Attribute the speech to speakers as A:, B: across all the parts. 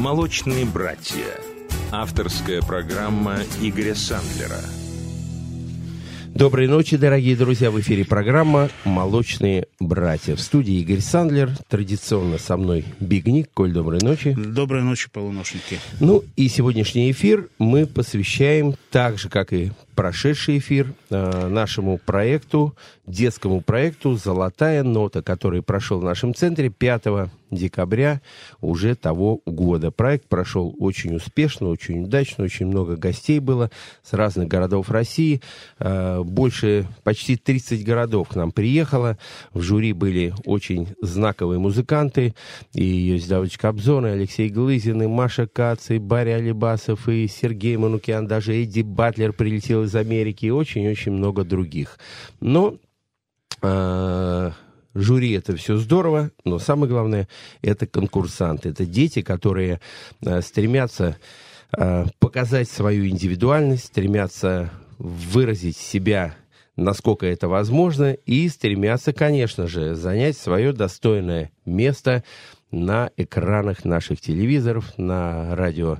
A: «Молочные братья». Авторская программа Игоря Сандлера.
B: Доброй ночи, дорогие друзья. В эфире программа «Молочные братья». В студии Игорь Сандлер. Традиционно со мной Бигник. Коль, доброй ночи.
C: Доброй ночи, полуношники.
B: Ну и сегодняшний эфир мы посвящаем, так же, как и прошедший эфир э, нашему проекту, детскому проекту «Золотая нота», который прошел в нашем центре 5 декабря уже того года. Проект прошел очень успешно, очень удачно, очень много гостей было с разных городов России. Э, больше, почти 30 городов к нам приехало. В жюри были очень знаковые музыканты. И Йось Давыдович Кобзон, Алексей Глызин, и Маша Кац, и Барри Алибасов, и Сергей Манукян, даже Эдди Батлер прилетел из Америки, и очень-очень много других. Но э, жюри это все здорово, но самое главное это конкурсанты, это дети, которые э, стремятся э, показать свою индивидуальность, стремятся выразить себя насколько это возможно, и стремятся, конечно же, занять свое достойное место на экранах наших телевизоров, на радио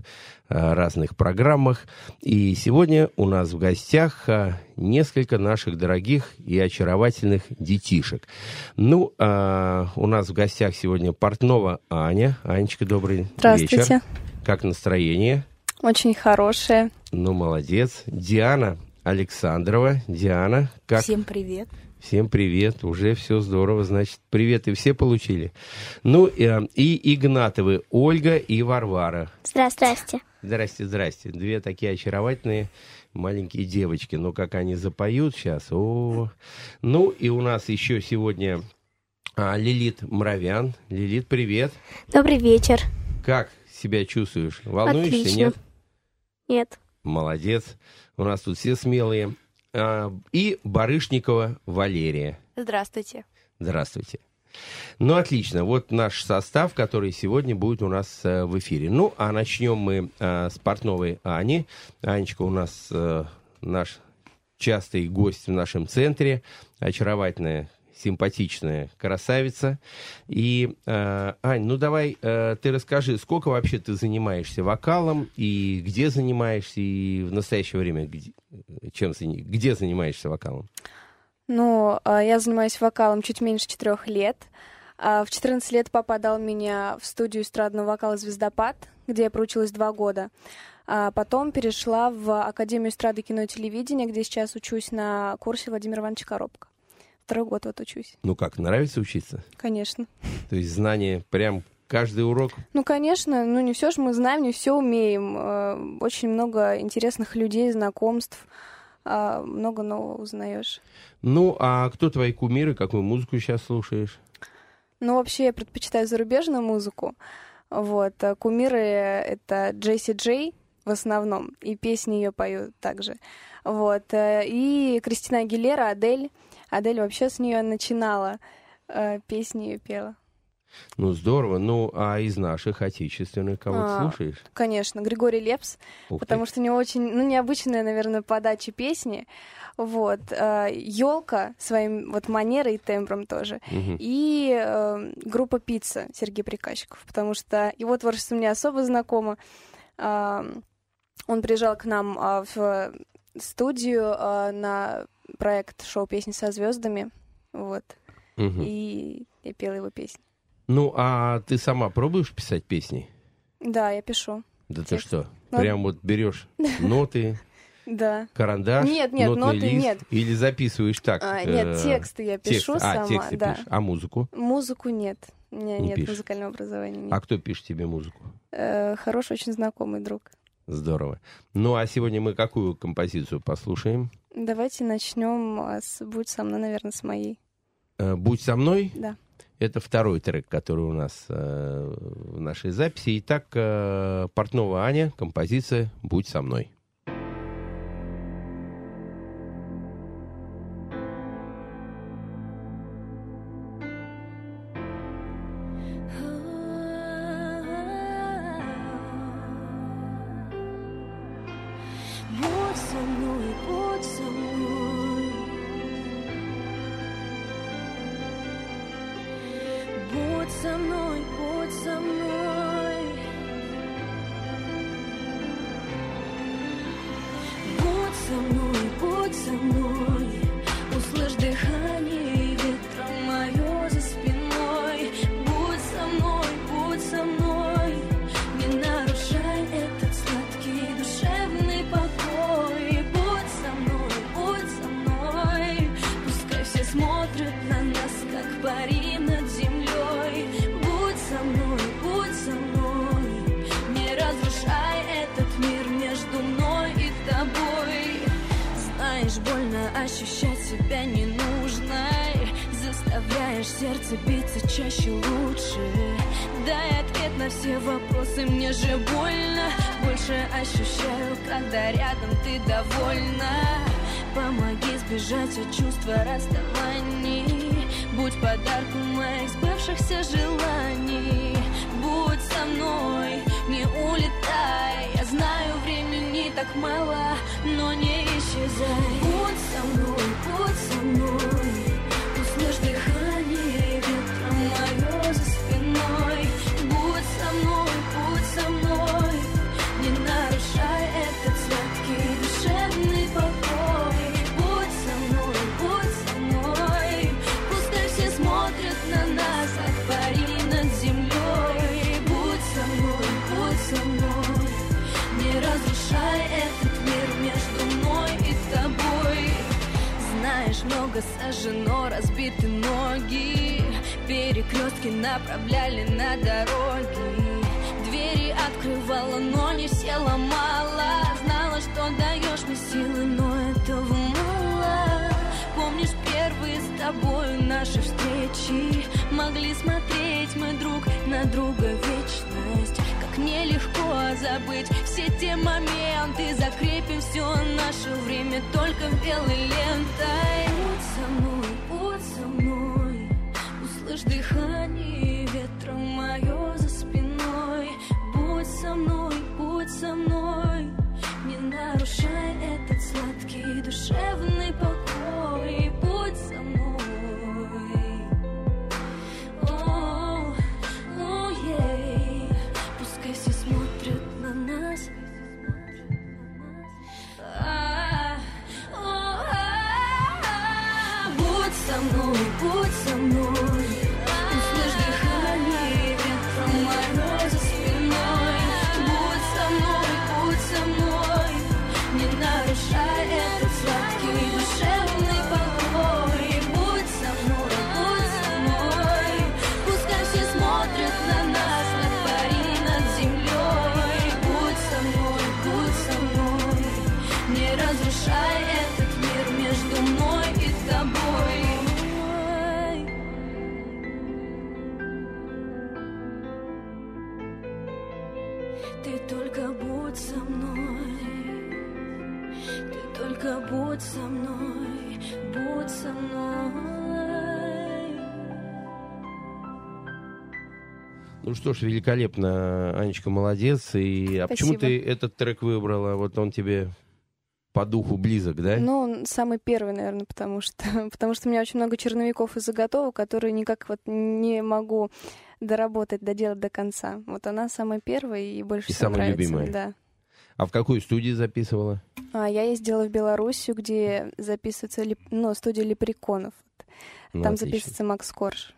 B: разных программах. И сегодня у нас в гостях э, несколько наших дорогих и очаровательных детишек. Ну, э, у нас в гостях сегодня Портнова Аня. Анечка, добрый
D: Здравствуйте.
B: вечер. Как настроение?
D: Очень хорошее.
B: Ну, молодец. Диана Александрова. Диана, как?
E: Всем привет.
B: Всем привет, уже все здорово, значит, приветы все получили. Ну, э, и Игнатовы Ольга и Варвара.
F: Здравствуйте.
B: Здрасте, здрасте. Две такие очаровательные маленькие девочки. Ну, как они запоют сейчас. О, ну, и у нас еще сегодня а, Лилит Мравян. Лилит, привет.
F: Добрый вечер.
B: Как себя чувствуешь? Волнуешься,
F: Отлично.
B: нет?
F: Нет.
B: Молодец. У нас тут все смелые. А, и Барышникова Валерия.
E: Здравствуйте.
B: Здравствуйте. Ну, отлично. Вот наш состав, который сегодня будет у нас э, в эфире. Ну, а начнем мы э, с портновой Ани. Анечка у нас э, наш частый гость в нашем центре. Очаровательная, симпатичная красавица. И, э, Ань, ну давай э, ты расскажи, сколько вообще ты занимаешься вокалом, и где занимаешься, и в настоящее время где, чем, зани- где занимаешься вокалом?
D: Ну, я занимаюсь вокалом чуть меньше четырех лет. А В 14 лет папа дал меня в студию эстрадного вокала «Звездопад», где я проучилась два года. А потом перешла в Академию эстрады кино и телевидения, где сейчас учусь на курсе Владимира Ивановича Коробка. Второй год вот учусь,
B: Ну как, нравится учиться?
D: конечно.
B: То есть знание прям каждый урок.
D: Ну, конечно, ну не все же мы знаем, не все умеем. Э, Очень много интересных людей, знакомств, много нового узнаешь.
B: Ну, а кто твои кумиры, какую музыку сейчас слушаешь?
D: Ну, вообще, я предпочитаю зарубежную музыку. Вот. а Кумиры — это Джесси Джей в основном, и песни ее поют также. Вот. э, И Кристина Агилера, Адель. Адель вообще с нее начинала, э, песни ее пела.
B: Ну, здорово. Ну, а из наших отечественных кого
D: А,
B: слушаешь?
D: Конечно, Григорий Лепс,
B: Ух
D: потому
B: ты.
D: что у него очень, ну, необычная, наверное, подача песни. Вот. Елка своим вот манерой и тембром тоже.
B: Мгм.
D: И э, группа «Пицца» Сергей Приказчиков, потому что его творчество мне особо знакомо. А, он приезжал к нам а, в студию а, на проект шоу «Песни со звездами», вот,
B: Мгм.
D: и я пела его песни.
B: Ну, а ты сама пробуешь писать песни?
D: Да, я пишу.
B: Да ты
D: Текст.
B: что?
D: Ну,
B: Прям вот берешь ноты,
D: Да.
B: карандаш,
D: Нет, нет,
B: нотный
D: ноты
B: лист,
D: нет.
B: или записываешь так?
D: А,
B: э,
D: нет, тексты я пишу
B: А,
D: сама,
B: тексты
D: да.
B: пишешь. А музыку?
D: Музыку нет. У меня
B: Не
D: нет
B: пишешь.
D: музыкального образования. Нет.
B: А кто пишет тебе музыку?
D: Э, хороший, очень знакомый друг.
B: Здорово. Ну, а сегодня мы какую композицию послушаем?
D: Давайте начнем а, с «Будь со мной», наверное, с моей.
B: Э, «Будь со мной».
D: Да.
B: Это второй трек, который у нас э, в нашей записи. Итак, э, Портнова Аня, композиция «Будь со мной».
F: Много сожжено, разбиты ноги. Перекрестки направляли на дороги. Двери открывала, но не все ломала Знала, что даешь мне силы, но этого мало. Помнишь первые с тобою наши встречи? Могли смотреть мы друг на друга вечность. Как нелегко забыть все те моменты. Закрепим все наше время только белой лентой со мной, будь со мной. Услышь дыхание ветра мое за спиной. Будь со мной, будь со мной. Не нарушай этот сладкий душевный покой
B: Ну что ж, великолепно, Анечка, молодец. И а почему ты этот трек выбрала? Вот он тебе по духу близок, да?
D: Ну, он самый первый, наверное, потому что, потому что у меня очень много черновиков и заготовок, которые никак вот не могу доработать, доделать до конца. Вот она самая первая и больше
B: И
D: всего
B: самая
D: нравится.
B: любимая.
D: Да.
B: А в какую студию записывала?
D: А я ездила в Белоруссию, где записывается ну, студия Лепреконов.
B: Ну,
D: Там
B: отлично.
D: записывается Макс Корж.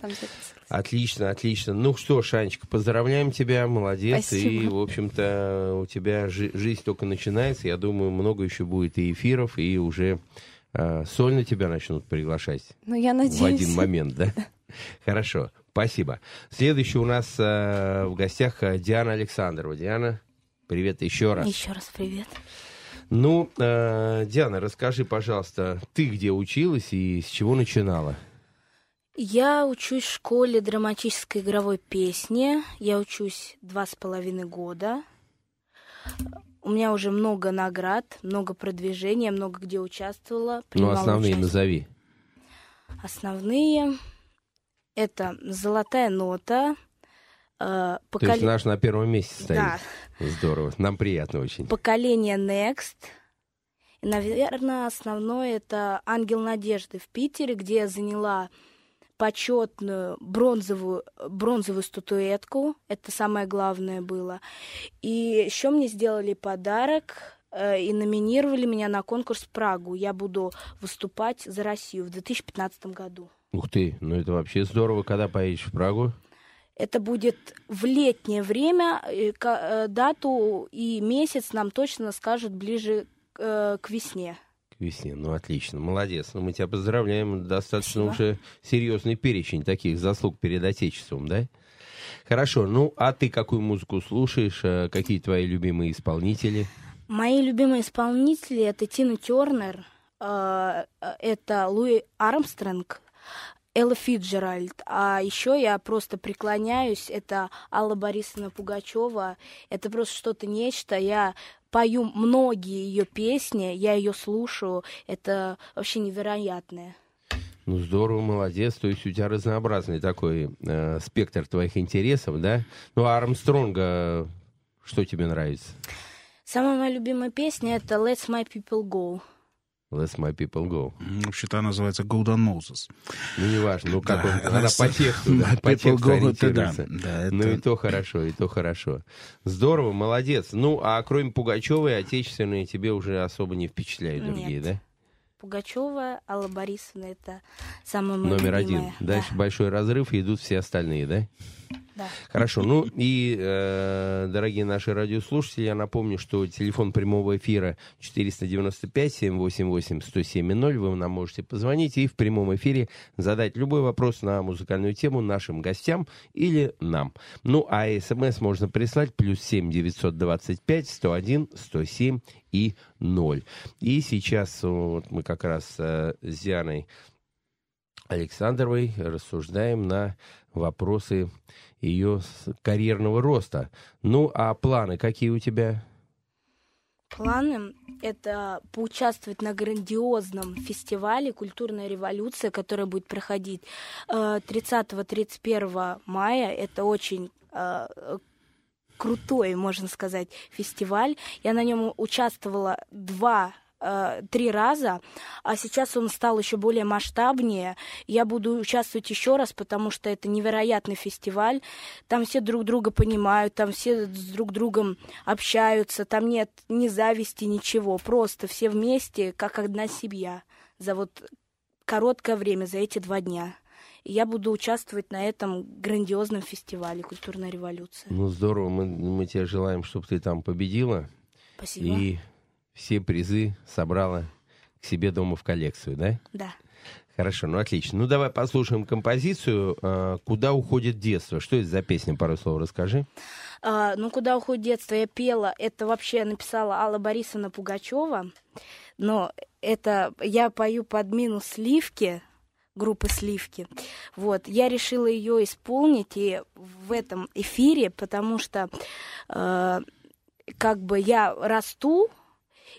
D: Там записывался.
B: Отлично, отлично. Ну что ж, Анечка, поздравляем тебя, молодец.
D: Спасибо.
B: И, в общем-то, у тебя жи- жизнь только начинается. Я думаю, много еще будет и эфиров, и уже э, сольно тебя начнут приглашать
D: Ну, я надеюсь.
B: в один момент, да? Хорошо, спасибо. Следующий у нас э, в гостях э, Диана Александрова. Диана, привет еще раз.
F: Еще раз привет.
B: Ну, э, Диана, расскажи, пожалуйста, ты где училась и с чего начинала?
F: Я учусь в школе драматической игровой песни. Я учусь два с половиной года. У меня уже много наград, много продвижения, много где участвовала.
B: Ну, основные
F: участие.
B: назови.
F: Основные это золотая нота. э,
B: То есть наш на первом месте стоит.
F: Да,
B: Здорово, нам приятно очень.
F: поколение Next. И, наверное, основное это Ангел Надежды в Питере, где я заняла почетную бронзовую, бронзовую статуэтку. Это самое главное было. И еще мне сделали подарок э, и номинировали меня на конкурс в Прагу. Я буду выступать за Россию в 2015 году.
B: Ух ты, ну это вообще здорово, когда поедешь в Прагу.
F: Это будет в летнее время. э, Дату и месяц нам точно скажут ближе э, к весне.
B: Весне. Ну, отлично, молодец. Ну, мы тебя поздравляем. Достаточно
F: Спасибо.
B: уже серьезный перечень таких заслуг перед Отечеством, да? Хорошо, ну, а ты какую музыку слушаешь? Э, Какие твои любимые исполнители?
F: Мои любимые исполнители это Тина Тернер,
E: э, это Луи Армстронг, Элла Фиджеральд. А еще я просто преклоняюсь. Это Алла Борисовна Пугачева. Это просто что-то нечто. Я пою многие ее песни, я ее слушаю. Это вообще невероятное.
B: Ну, здорово, молодец. То есть у тебя разнообразный такой э, спектр твоих интересов, да? Ну, а Армстронга что тебе нравится?
E: Самая моя любимая песня — это «Let's My People Go».
B: Let my people go.
C: Вообще-то она называется Golden Moses.
B: Ну, неважно, ну как
C: Да,
B: он,
C: она
B: она по тексту, да, по тексту
C: go, это да,
B: ориентируется.
C: да,
B: Ну
C: это-
B: и то хорошо, и то хорошо. Здорово, молодец. Ну, а кроме Пугачевой, отечественные тебе уже особо не впечатляют
E: Нет.
B: другие, да?
E: Пугачева, Алла Борисовна — это самая моя
B: Номер один.
E: любимая.
B: Дальше большой разрыв, и идут все остальные, да? Хорошо, ну и, э, дорогие наши радиослушатели, я напомню, что телефон прямого эфира 495-788-1070, вы нам можете позвонить и в прямом эфире задать любой вопрос на музыкальную тему нашим гостям или нам. Ну, а смс можно прислать плюс 7 925 101 107 и 0. И сейчас вот мы как раз э, с Дианой Александровой рассуждаем на вопросы ее карьерного роста. Ну, а планы какие у тебя?
E: Планы — это поучаствовать на грандиозном фестивале «Культурная революция», который будет проходить э, 30-31 мая. Это очень э, крутой, можно сказать, фестиваль. Я на нем участвовала два э, три раза, а сейчас он стал еще более масштабнее. Я буду участвовать еще раз, потому что это невероятный фестиваль. Там все друг друга понимают, там все с друг другом общаются, там нет ни зависти, ничего. Просто все вместе, как одна семья, за вот короткое время, за эти два дня. И я буду участвовать на этом грандиозном фестивале «Культурная революция».
B: Ну, здорово, мы, мы тебе желаем, чтобы ты там победила
E: Спасибо.
B: и все призы собрала к себе дома в коллекцию, да?
E: Да.
B: Хорошо, ну отлично. Ну, давай послушаем композицию э, «Куда уходит детство». Что это за песня? Пару слов расскажи.
E: А, ну, куда уходит детство? Я пела, это вообще написала Алла Борисовна Пугачева, но это я пою под минус сливки, группы Сливки. Вот, я решила ее исполнить и в этом эфире, потому что э, как бы я расту,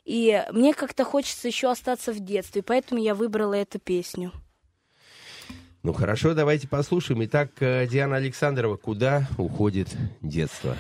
E: и мне как-то хочется еще остаться в детстве, поэтому я выбрала эту песню.
B: Ну, хорошо, давайте послушаем. Итак, э, Диана Александрова «Куда уходит детство».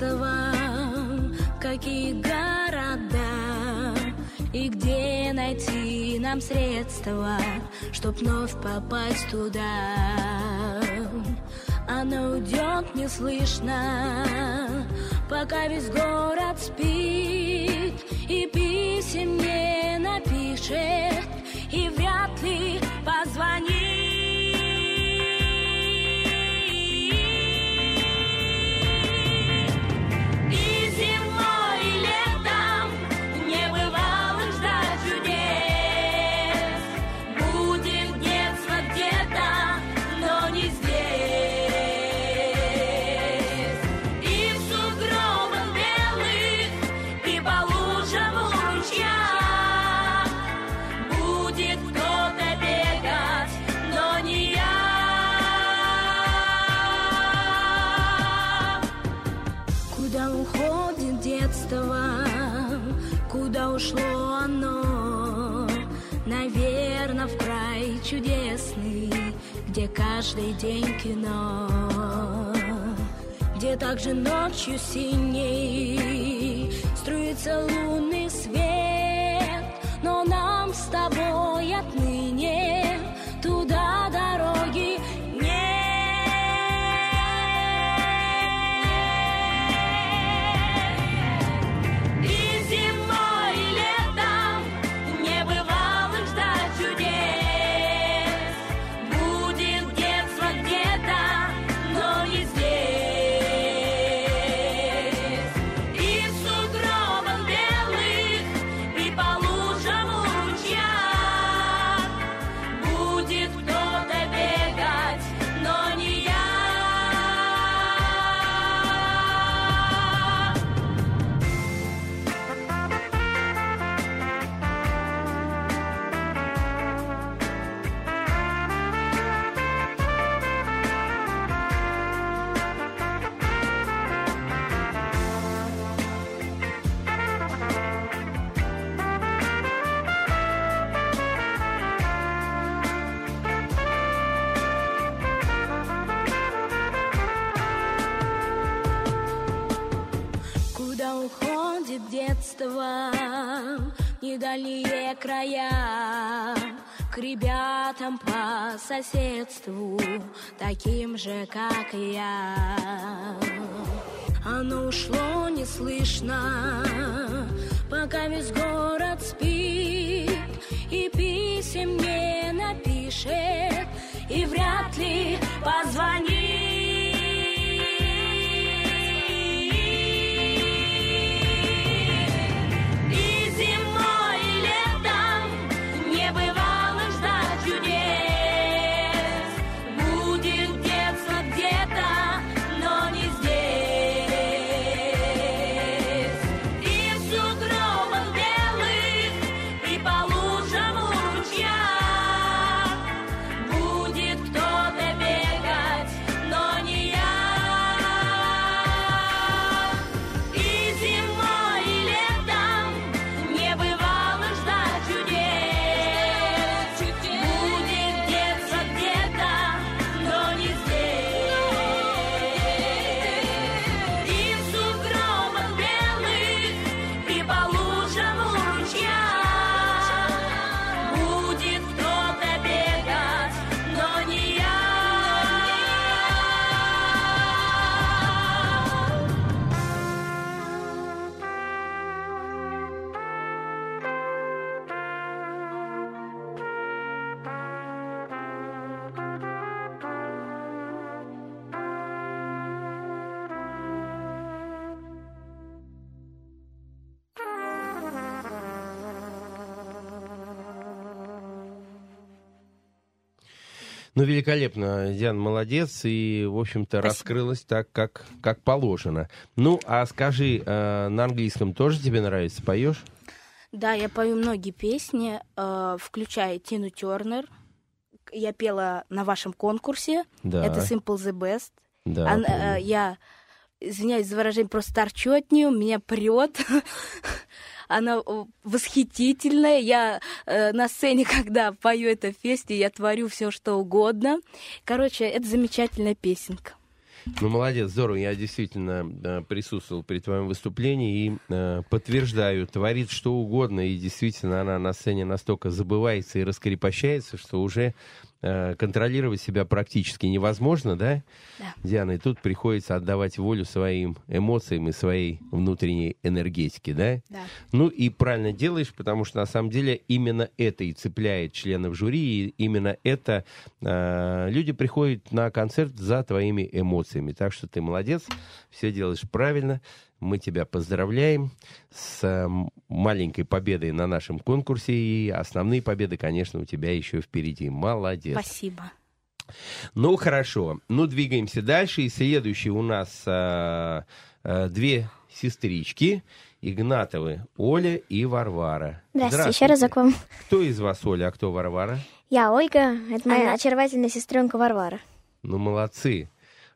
G: В какие города И где найти нам средства, чтоб вновь попасть туда. Оно уйдет неслышно, пока весь город спит И писем не напишет, и вряд ли позвонит каждый день кино, где также ночью синей струится лунный свет, но нам с тобой отныне
E: К ребятам по соседству Таким же, как я. Оно ушло неслышно Пока весь город спит И писем не напишет И вряд ли позвонит
B: великолепно. Диана молодец и, в общем-то, раскрылась так, как, как положено. Ну, а скажи, э, на английском тоже тебе нравится? Поешь?
E: Да, я пою многие песни, э, включая Тину Тернер. Я пела на вашем конкурсе.
B: Да.
E: Это Simple the Best.
B: Да,
E: Ан- э, я, извиняюсь за выражение, просто торчу от нее, меня прет. Она э, восхитительная. Я э, на сцене, когда пою эту песню, я творю все, что угодно. Короче, это замечательная песенка.
B: Ну, молодец, здорово. Я действительно э, присутствовал при твоем выступлении и э, подтверждаю, творит что угодно, и действительно она на сцене настолько забывается и раскрепощается, что уже контролировать себя практически невозможно, да?
E: Да.
B: Диана, и тут приходится отдавать волю своим эмоциям и своей внутренней энергетике, да?
E: Да.
B: Ну и правильно делаешь, потому что на самом деле именно это и цепляет членов жюри, и именно это э, люди приходят на концерт за твоими эмоциями. Так что ты молодец, все делаешь правильно. Мы тебя поздравляем с маленькой победой на нашем конкурсе. И основные победы, конечно, у тебя еще впереди. Молодец.
E: Спасибо.
B: Ну, хорошо. Ну, двигаемся дальше. И следующий у нас а, а, две сестрички. Игнатовы, Оля и Варвара.
H: Здравствуйте, еще разок вам.
B: Кто из вас Оля, а кто Варвара?
H: Я Ольга, это моя
E: А-
H: очаровательная сестренка Варвара.
B: Ну, молодцы.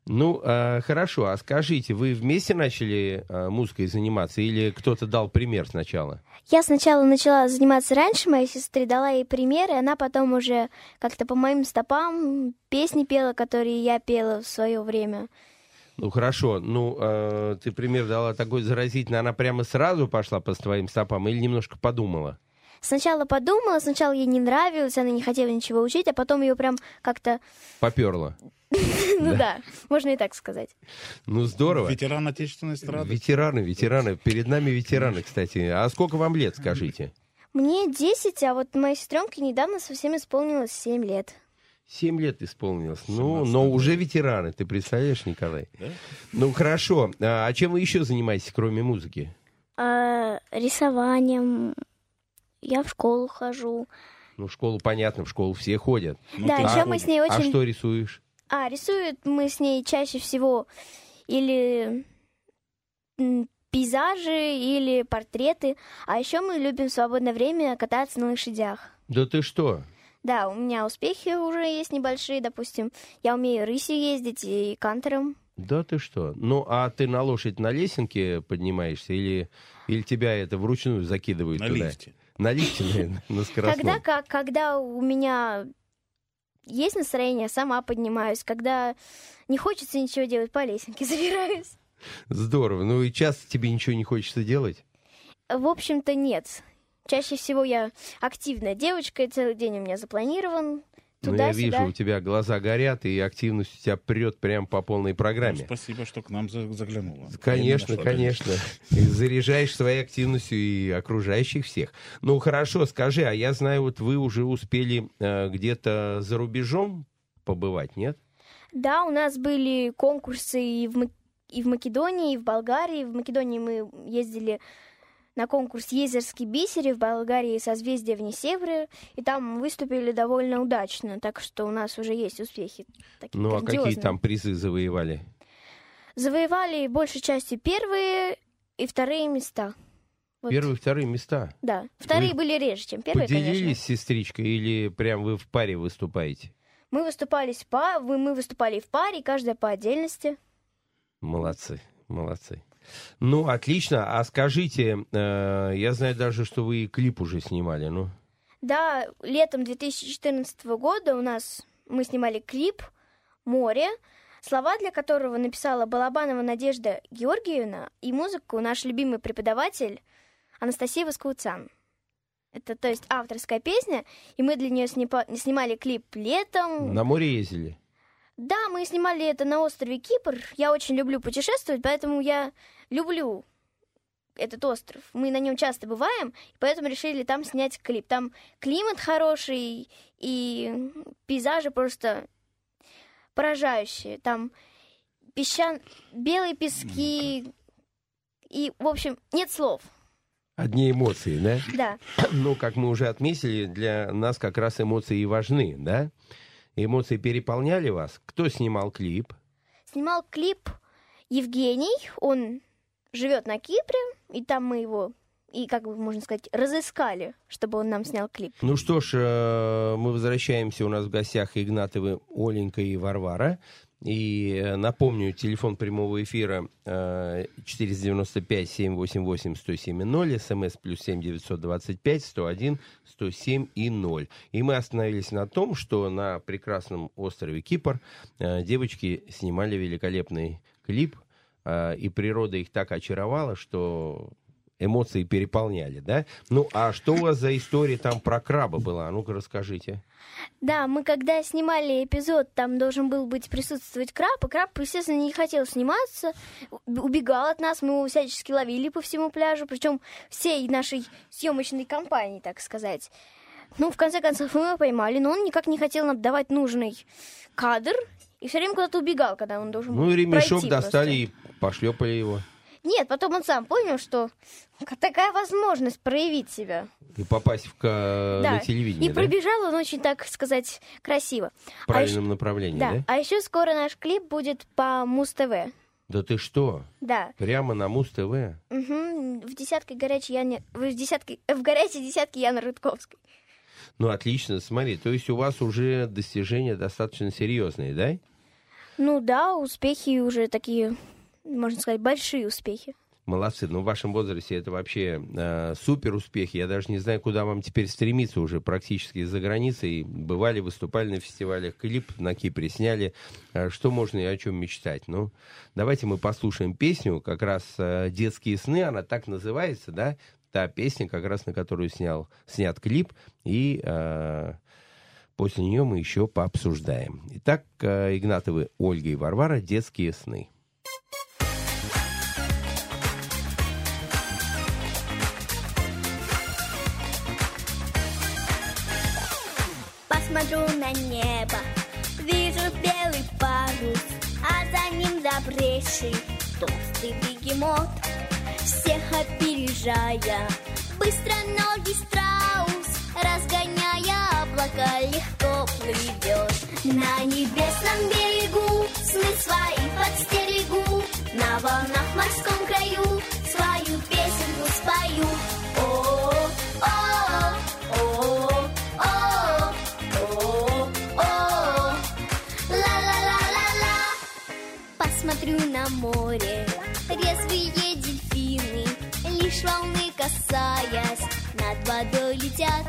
B: Ну, а, хорошо, а скажите, вы вместе начали а, музыкой заниматься или кто-то дал пример сначала?
H: Я сначала начала заниматься раньше моей сестры, дала ей примеры, она потом уже как-то по моим стопам песни пела, которые я пела в свое время.
B: Ну, хорошо, ну, а, ты пример дала такой заразительный, она прямо сразу пошла по твоим стопам или немножко подумала?
H: Сначала подумала, сначала ей не нравилось, она не хотела ничего учить, а потом ее прям как-то,
B: Поперла.
H: ну да, можно и так сказать.
B: Ну, здорово.
C: Ветеран отечественной эстрады.
B: Ветераны, ветераны. Перед нами ветераны, кстати. А сколько вам лет, скажите?
H: Мне 10, а вот моей сестренке недавно совсем исполнилось 7 лет.
B: Семь лет исполнилось. Ну, но уже ветераны, ты представляешь, Николай? Ну, хорошо. А а чем вы еще занимаетесь, кроме музыки?
H: А, рисованием. Я в школу хожу.
B: Ну, в школу, понятно, в школу все ходят.
C: Ну,
H: да, еще
B: а-
H: мы с ней
B: А
H: очень...
B: что рисуешь?
H: А, рисуют мы с ней чаще всего или пейзажи, или портреты. А еще мы любим в свободное время кататься на лошадях.
B: Да ты что?
H: Да, у меня успехи уже есть небольшие, допустим. Я умею рысью ездить и кантером.
B: Да ты что? Ну, а ты на лошадь на лесенке поднимаешься или, или тебя это вручную закидывают
C: На
B: туда?
C: лифте.
B: На лифте, наверное, на скоростном.
H: Когда, как, когда у меня есть настроение, сама поднимаюсь. Когда не хочется ничего делать, по лесенке забираюсь.
B: Здорово. Ну и часто тебе ничего не хочется делать?
H: В общем-то, нет. чаще всего я активная девочка, и целый день у меня запланирован.
B: Ну, я вижу, у тебя глаза горят, и активность у тебя прет прям по полной
C: Ну,
B: программе.
C: спасибо, что к нам за- заглянула.
B: Конечно, конечно. И заряжаешь своей активностью и окружающих всех. Ну хорошо, скажи, а я знаю, вот вы уже успели э, где-то за рубежом побывать, нет?
H: Да, у нас были конкурсы и в, и в Македонии, и в Болгарии. В Македонии мы ездили на конкурс «Езерский бисер», и в Болгарии «Созвездие вне Севера», и там выступили довольно удачно, так что у нас уже есть успехи. Такие
B: Ну а какие там призы завоевали?
H: Завоевали большей частью первые и вторые места. Вот.
B: Первые, вторые места.
H: Да, вторые
B: Вы
H: были реже, чем первые,
B: Поделились
H: конечно.
B: сестричкой или прям вы в паре выступаете?
H: Мы выступали, в па- мы выступали в паре, каждая по отдельности.
B: Молодцы, молодцы. Ну, отлично. А скажите, э, я знаю даже, что вы клип уже снимали, ну?
H: Да, летом 2014 года у нас мы снимали клип «Море», слова для которого написала Балабанова Надежда Георгиевна и музыку наш любимый преподаватель Анастасия Воскоуцан. Это, то есть, авторская песня, и мы для нее снимали клип летом.
B: На море ездили?
H: Да, мы снимали это на острове Кипр. Я очень люблю путешествовать, поэтому я люблю этот остров. Мы на нем часто бываем, поэтому решили там снять клип. Там климат хороший, и пейзажи просто поражающие. Там песчан... белые пески, и, в общем, нет слов.
B: Одни эмоции, да?
H: Да.
B: Ну, как мы уже отметили, для нас как раз эмоции и важны, да? Эмоции переполняли вас? Кто снимал клип?
H: Снимал клип Евгений, он живет на Кипре, и там мы его, и как бы можно сказать, разыскали, чтобы он нам снял клип.
B: Ну что ж, э, мы возвращаемся, у нас в гостях Игнатовы Оленька и Варвара. И э, напомню, телефон прямого эфира э, 495-788-1070, смс плюс 7 925 101 107 и 0. И мы остановились на том, что на прекрасном острове Кипр э, девочки снимали великолепный клип, э, и природа их так очаровала, что эмоции переполняли, да? Ну, а что у вас за история там про краба была? А Ну-ка, расскажите.
H: Да, мы когда снимали эпизод, там должен был быть присутствовать краб, и краб, естественно, не хотел сниматься, убегал от нас, мы его всячески ловили по всему пляжу, причем всей нашей съемочной компании, так сказать. Ну, в конце концов, мы его поймали, но он никак не хотел нам давать нужный кадр, и все время куда-то убегал, когда он должен
B: Ну,
H: был
B: и ремешок достали
H: просто.
B: и пошлепали его.
H: Нет, потом он сам понял, что такая возможность проявить себя.
B: И попасть в, ка-
H: Да,
B: на телевидение,
H: И
B: да?
H: пробежал он очень, так сказать, красиво.
B: В правильном направлении,
H: Да.
B: да?
H: А еще скоро наш клип будет по Муз-ТВ.
B: Да ты что?
H: Да.
B: Прямо на Муз-ТВ?
H: Мгм. В десятке горячей Яне... В, десятке... в горячей десятке Яны Рудковской.
B: Ну, отлично, смотри. То есть у вас уже достижения достаточно серьезные, да?
H: Ну да, успехи уже такие, можно сказать, большие успехи.
B: Молодцы. Ну, в вашем возрасте это вообще э, супер успехи. Я даже не знаю, куда вам теперь стремиться уже практически за границей. Бывали, выступали на фестивалях, клип на Кипре сняли. Э, что можно и о чем мечтать? Ну, давайте мы послушаем песню, как раз э, «Детские сны», она так называется, да? Та песня, как раз на которую снял, снят клип. И э, после нее мы еще пообсуждаем. Итак, э, Игнатовы Ольга и Варвара «Детские сны».
I: Посмотрю на небо, вижу белый парус, а за ним забревший толстый бегемот. Всех опережая, быстро ноги страус, разгоняя облака, легко плывет. На небесном берегу сны свои подстерегу, на волнах морском краю свою песенку спою. О, море, резвые дельфины, лишь волны касаясь, над водой летят.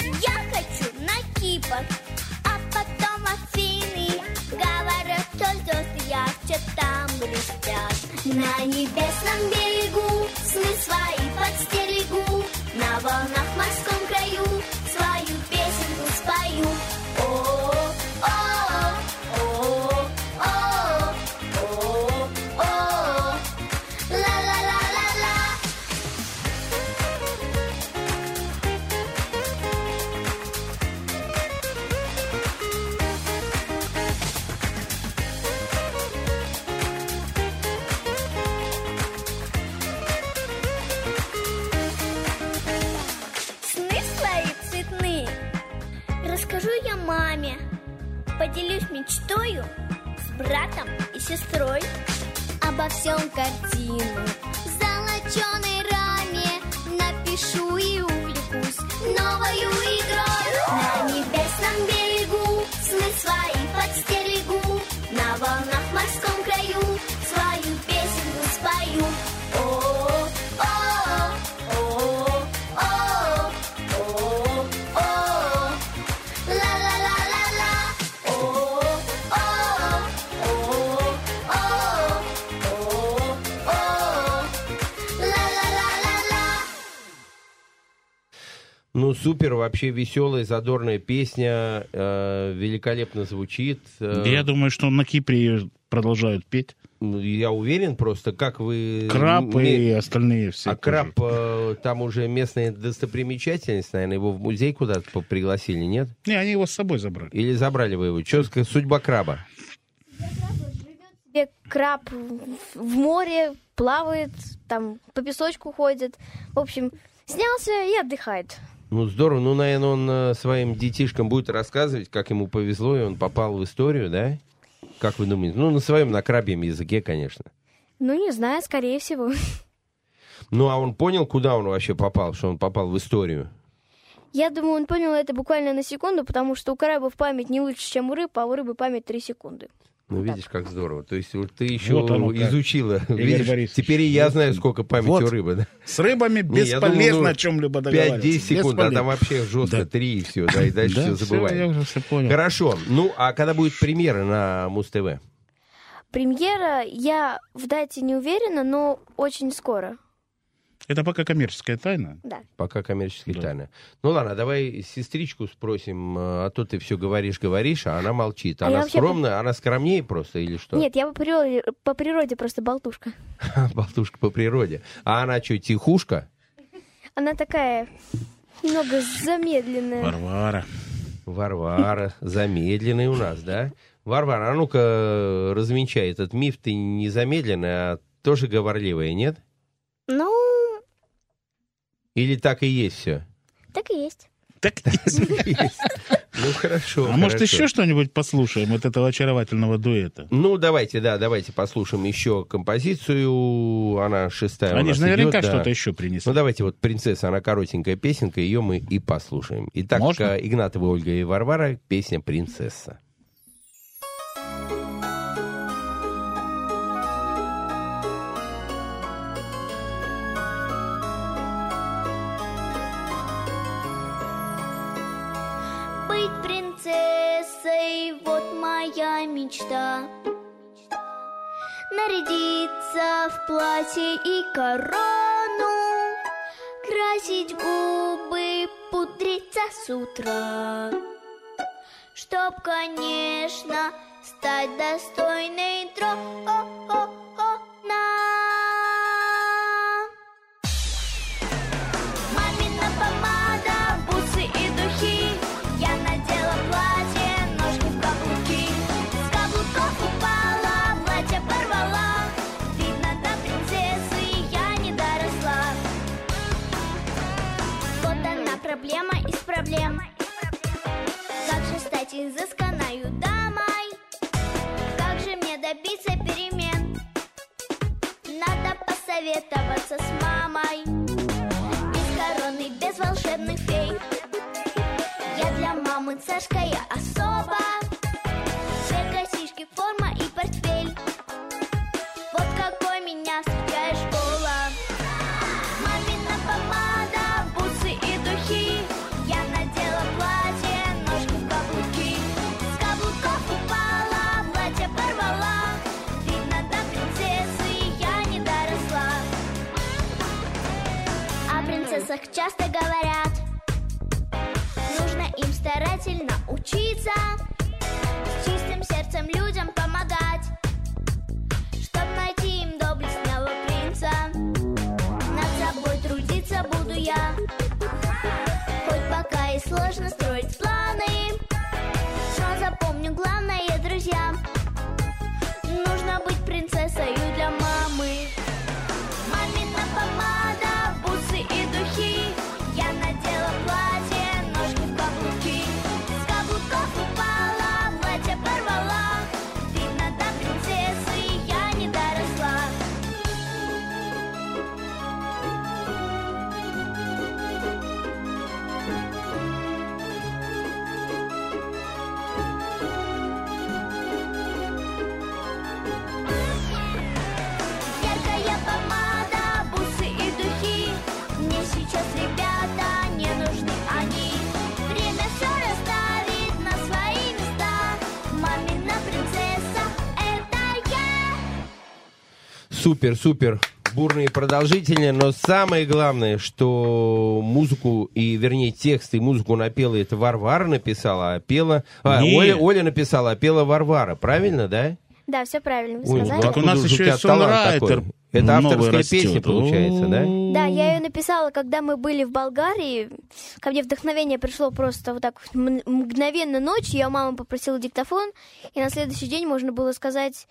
I: Я хочу на Кипр, а потом Афины. Говорят, что звезды ярче там блестят. На небесном берегу сны свои подстерегу, на На волнах морском краю свою песенку спою. Братом и сестрой. Обо всем картину В золоченой раме Напишу и увлекусь Новою игрой. На небесном берегу Сны свои подстерегу На волнах морском краю
B: Ну, супер, вообще веселая, задорная песня, э, великолепно звучит. э,
C: Я думаю, что на Кипре продолжают петь.
B: ну, я уверен просто, как вы...
C: Краб
B: мне-
C: и остальные все.
B: А краб, э, там уже местная достопримечательность, наверное, его в музей куда-то пригласили, нет?
C: Не, они его с собой забрали.
B: Или забрали вы его? Что судьба краба?
H: Себе краб в море плавает, там по песочку ходит. В общем, снялся и отдыхает.
B: Ну, здорово. Ну, наверное, он э, своим детишкам будет рассказывать, как ему повезло, и он попал в историю, да? Как вы думаете? Ну, на своем, на крабьем языке, конечно.
H: Ну, не знаю, скорее всего.
B: Ну, а он понял, куда он вообще попал, что он попал в историю?
H: Я думаю, он понял это буквально на секунду, потому что у крабов память не лучше, чем у рыб, а у рыбы память 3 секунды.
B: Ну, видишь, как здорово. То есть вот ты еще
C: Вот оно
B: изучила. Видишь,
C: Борисович,
B: теперь я знаю, сколько памяти
C: Вот.
B: у рыбы. Да?
C: С рыбами
B: Не,
C: бесполезно
B: думал, ну,
C: о чем-либо договариваться.
B: 5-10 секунд, а там вообще жестко
C: Да.
B: 3 и все, да, и дальше
C: Да,
B: все забываем.
C: я уже все понял.
B: Хорошо. Ну, а когда будет премьера на Муз-ТВ?
H: Премьера, я в дате не уверена, но очень скоро.
C: Это пока коммерческая тайна.
H: Да.
B: Пока коммерческие
C: Да.
B: тайны. Ну ладно, давай сестричку спросим, э, а то ты все говоришь, говоришь, а она молчит.
H: А
B: Она
H: вообще-
B: скромная, она скромнее просто или что?
H: Нет, я по природе, по природе просто болтушка.
B: Болтушка по природе. А она что, тихушка?
H: Она такая немного замедленная.
C: Варвара.
B: Варвара, замедленный у нас, да? Варвара, а ну-ка развенчай этот миф, ты не замедленная, а тоже говорливая, нет?
H: Ну,
B: Или так и есть все?
H: так и есть.
C: Так,
B: Ну хорошо.
C: а может еще что-нибудь послушаем от этого очаровательного дуэта?
B: Ну, давайте, да, давайте послушаем еще композицию. Она шестая
C: Они же наверняка
B: идет, да.
C: что-то еще
B: Ну,
C: принесли.
B: давайте вот «Принцесса», она коротенькая песенка, ее мы и послушаем. Итак,
C: Можно?
B: э, Игнатова Ольга и Варвара, песня «Принцесса».
I: Моя мечта. Нарядиться в платье и корону, Красить губы, пудриться с утра. Чтоб, конечно, стать достойной трона. Проблем Как же стать изысканною дамой? Как же мне добиться перемен? Надо посоветоваться с мамой. Без короны, без волшебных фей. Я для мамы царская особа. Все косички, форма
G: часто говорят. Нужно им старательно учиться С чистым сердцем людям помогать Чтоб найти им доблестного принца. Над собой трудиться буду я
B: Супер, супер. Бурные и продолжительные, но самое главное, что музыку, и вернее текст и музыку напела, это Варвара написала, а пела... а,
C: Нет.
B: Оля, Оля написала, а пела Варвара, правильно, да?
J: Да, все правильно вы
B: Ой,
J: сказали.
C: Так у нас еще и сонрайтер
B: такой? Это авторская
C: растет.
B: песня, получается, да?
J: Да, я ее написала, когда мы были в Болгарии. Ко мне вдохновение пришло просто вот так мгновенно ночью. Я у мамы попросила диктофон, и на следующий день можно было сказать,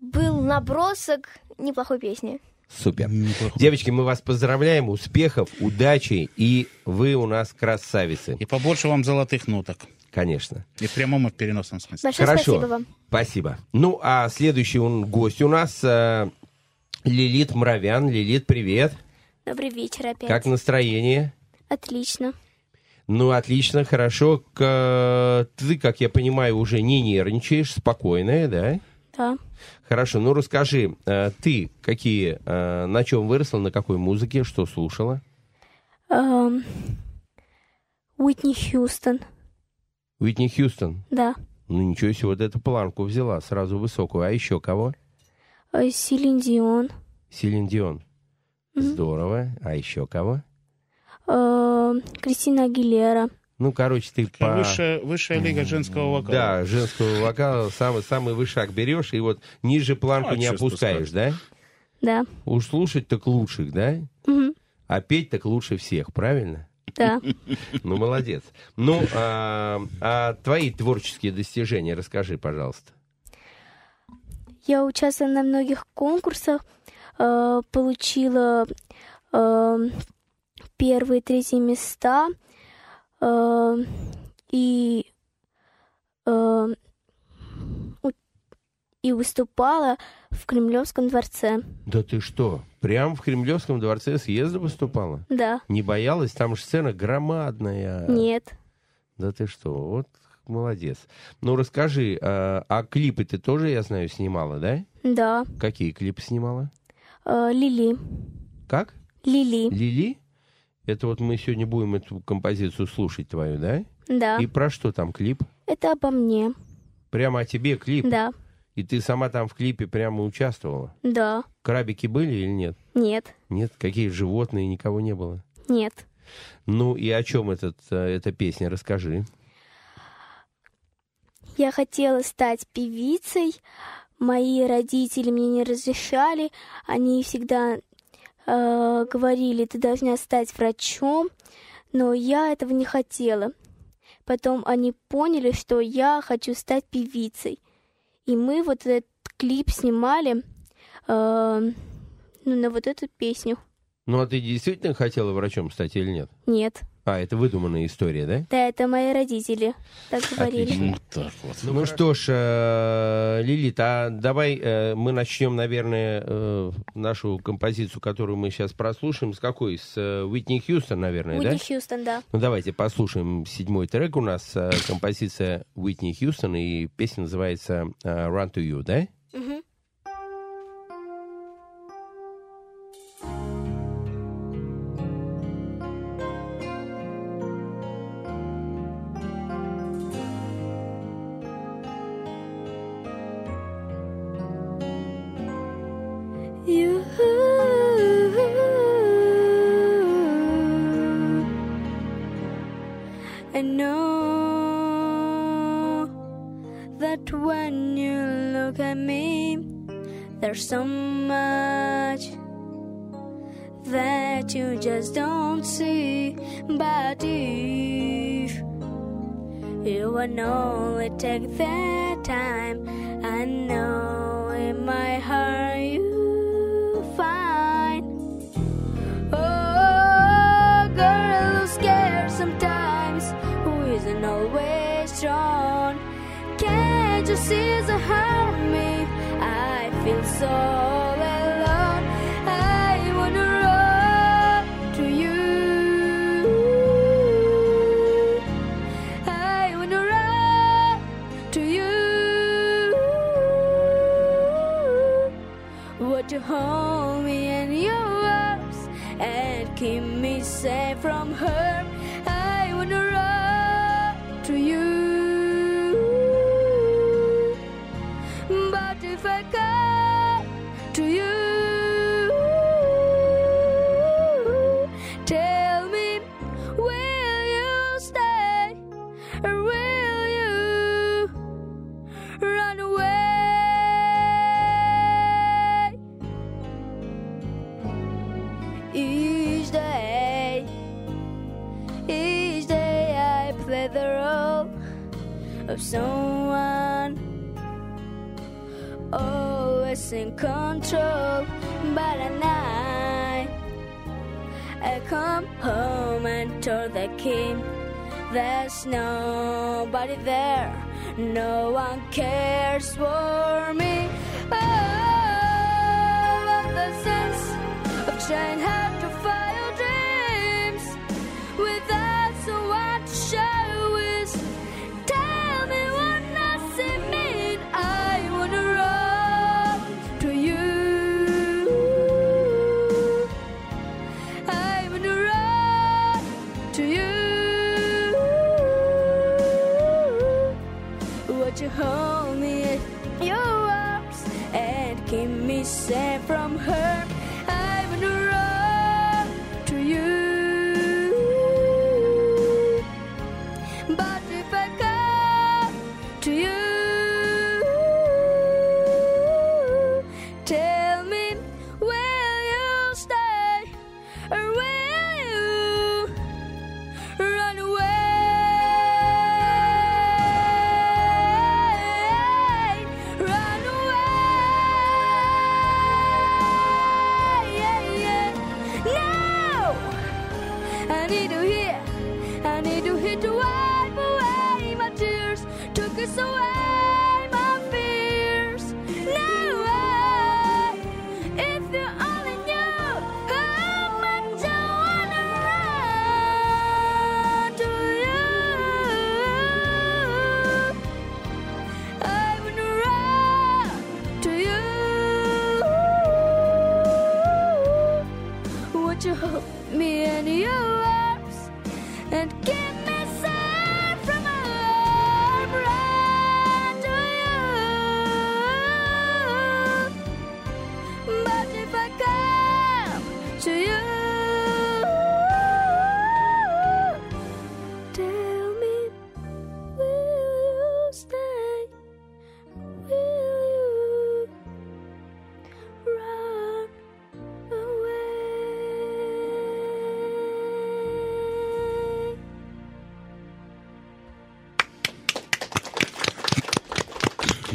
J: был набросок неплохой песни.
B: Супер.
C: Неплохо.
B: Девочки, мы вас поздравляем, успехов, удачи, и вы у нас красавицы,
C: И побольше вам золотых ноток.
B: конечно.
C: И в прямом, и в переносном смысле.
J: Большое
B: Хорошо.
J: спасибо вам.
B: Спасибо. Ну, а следующий он, гость у нас э, Лилит Мравян. Лилит, привет.
J: Добрый вечер опять.
B: Как настроение?
J: Отлично.
B: Ну, отлично, хорошо. К- Ты, как я понимаю, уже не нервничаешь, спокойная, да?
J: Да.
B: Хорошо, ну расскажи, э, ты какие, э, на чем выросла, на какой музыке, что слушала?
J: Эм, Уитни Хьюстон.
B: Уитни Хьюстон.
J: Да.
B: Ну, ничего себе, вот эту планку взяла, сразу высокую. А еще кого?
J: Э, Селин Дион.
B: Селин Дион. Здорово. А еще кого?
J: Эм, Кристина Агилера.
B: Ну, короче, ты по...
C: Высшая, высшая лига женского вокала.
B: Да, женского вокала самый, самый вышаг берешь, и вот ниже планку
C: А,
B: не опускаешь, да?
J: Да.
B: Уж слушать так лучших, да?
J: Мгм.
B: А петь так лучше всех, правильно?
J: Да.
B: Ну, молодец. Ну, а, а твои творческие достижения расскажи, пожалуйста.
J: Я участвовала на многих конкурсах, э, получила э, первые третьи места э, и э, у- и выступала в Кремлевском дворце.
B: Да ты что, прям в Кремлевском дворце съезда выступала?
J: Да.
B: Не боялась? Там же сцена громадная.
J: Нет.
B: Да ты что, вот молодец. Ну, расскажи, а, а клипы ты тоже, я знаю, снимала, да?
J: Да.
B: Какие клипы снимала?
J: Э, Лили.
B: Как?
J: Лили.
B: Лили? Это вот мы сегодня будем эту композицию слушать твою, да?
J: Да.
B: И про что там клип?
J: Это обо мне.
B: Прямо о тебе клип?
J: Да.
B: И ты сама там в клипе прямо участвовала?
J: Да.
B: Крабики были или нет?
J: Нет.
B: Нет? Какие животные? Никого не было?
J: Нет.
B: Ну и о чем этот, э, эта песня? Расскажи.
J: Я хотела стать певицей. Мои родители мне не разрешали. Они всегда э, говорили, ты должна стать врачом. Но я этого не хотела. Потом они поняли, что я хочу стать певицей. И мы вот этот клип снимали э, ну, на вот эту песню.
B: Ну а ты действительно хотела врачом стать или нет?
J: Нет.
B: А, это выдуманная история, да?
J: Да, это мои родители так говорили.
B: Отлично.
C: Вот так вот.
B: Ну, что ж, э, Лилит, а давай э, мы начнем, наверное, э, нашу композицию, которую мы сейчас прослушаем. С какой? С э, Уитни Хьюстон, наверное,
J: Уитни
B: да?
J: Хьюстон, да.
B: Ну, давайте послушаем седьмой трек у нас, э, композиция Уитни Хьюстон, и песня называется э, Run to You, да?
J: Мгм.
F: So much that you just don't see. But if you would only take that time, I know in my heart you find. Oh, girl who's scared sometimes, who isn't always strong. Can't you see the me? saw. In control. But at night, I come home and tell the king there's nobody there, no one cares for me. Oh, the sense of trying hard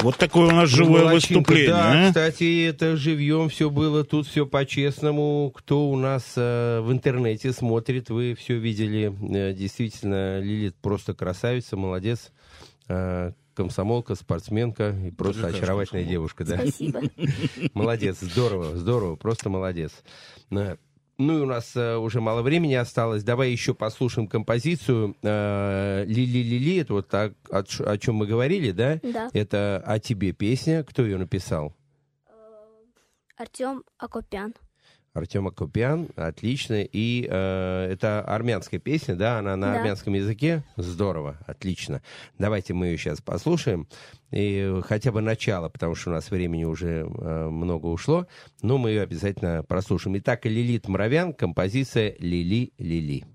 C: Вот такое у нас живое
B: Молодчинка.
C: выступление.
B: Да,
C: а?
B: кстати, это живьем все было, тут все по-честному. Кто у нас э, в интернете смотрит, вы все видели. Э, действительно, Лилит просто красавица, молодец. Э, комсомолка, спортсменка и просто
C: Даже
B: очаровательная девушка. Да.
H: Спасибо.
B: Молодец, здорово, здорово, просто молодец. Э, Ну и у нас э, уже мало времени осталось. Давай еще послушаем композицию э, «Ли-ли-ли-ли». Это вот так, о, о чем мы говорили, да?
H: Да.
B: Это о тебе песня. Кто ее написал?
H: Артем Акопян.
B: Артем Акопян, отлично. И э, это армянская песня, да? Она на
H: Да.
B: армянском языке? Здорово, отлично. Давайте мы ее сейчас послушаем. И хотя бы начало, потому что у нас времени уже э, много ушло. Но мы ее обязательно прослушаем. Итак, Лилит Муравян, композиция «Лили-Лили».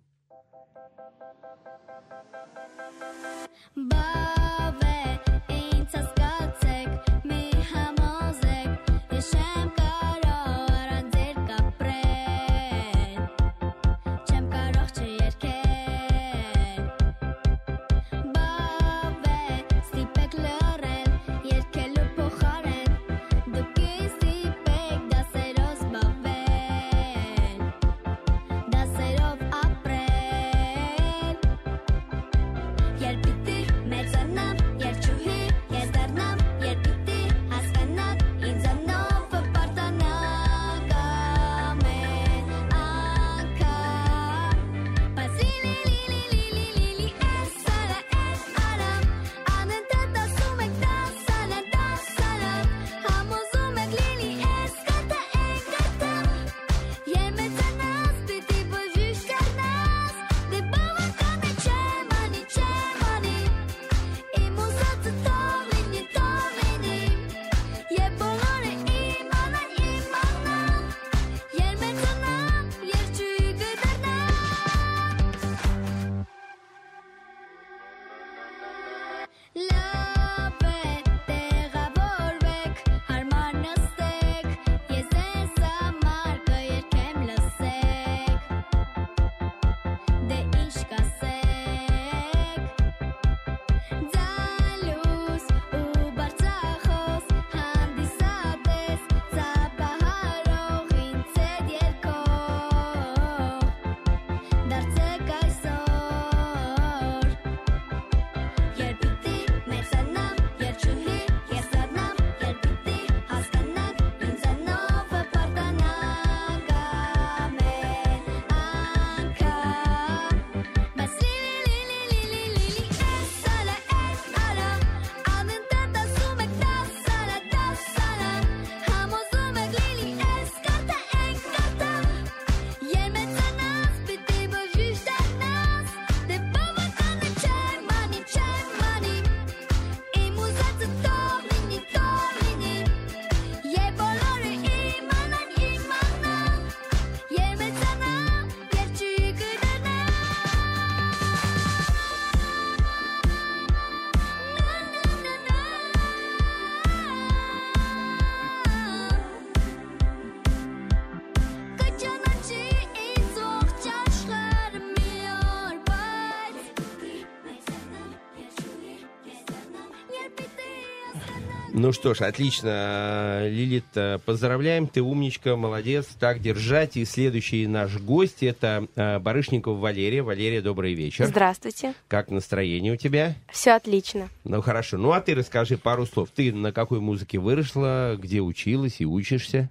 B: Ну что ж, отлично. Лилит, э, поздравляем, ты умничка, молодец, так держать. И следующий наш гость это э, Барышников Валерия. Валерия, добрый вечер.
K: Здравствуйте.
B: Как настроение у тебя?
K: Все отлично.
B: Ну хорошо. Ну а ты расскажи пару слов. Ты на какой музыке выросла, где училась и учишься?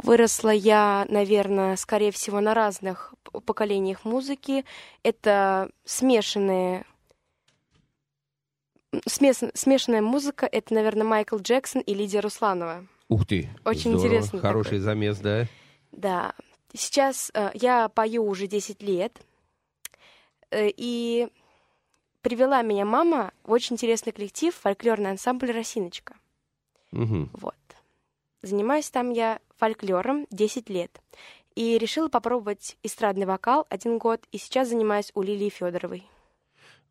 K: Выросла я, наверное, скорее всего, на разных поколениях музыки. Это смешанные смес- смешанная музыка. Это, наверное, Майкл Джексон и Лидия Русланова.
B: Ух ты.
K: Очень
B: здорово.
K: интересный
B: Хороший
K: такой.
B: замес, да?
K: Да. Сейчас э, я пою уже 10 лет. Э, и привела меня мама в очень интересный коллектив фольклорный ансамбль «Росиночка».
B: Мгм.
K: Вот. Занимаюсь там я фольклором 10 лет. И решила попробовать эстрадный вокал один год, и сейчас занимаюсь у Лилии Федоровой.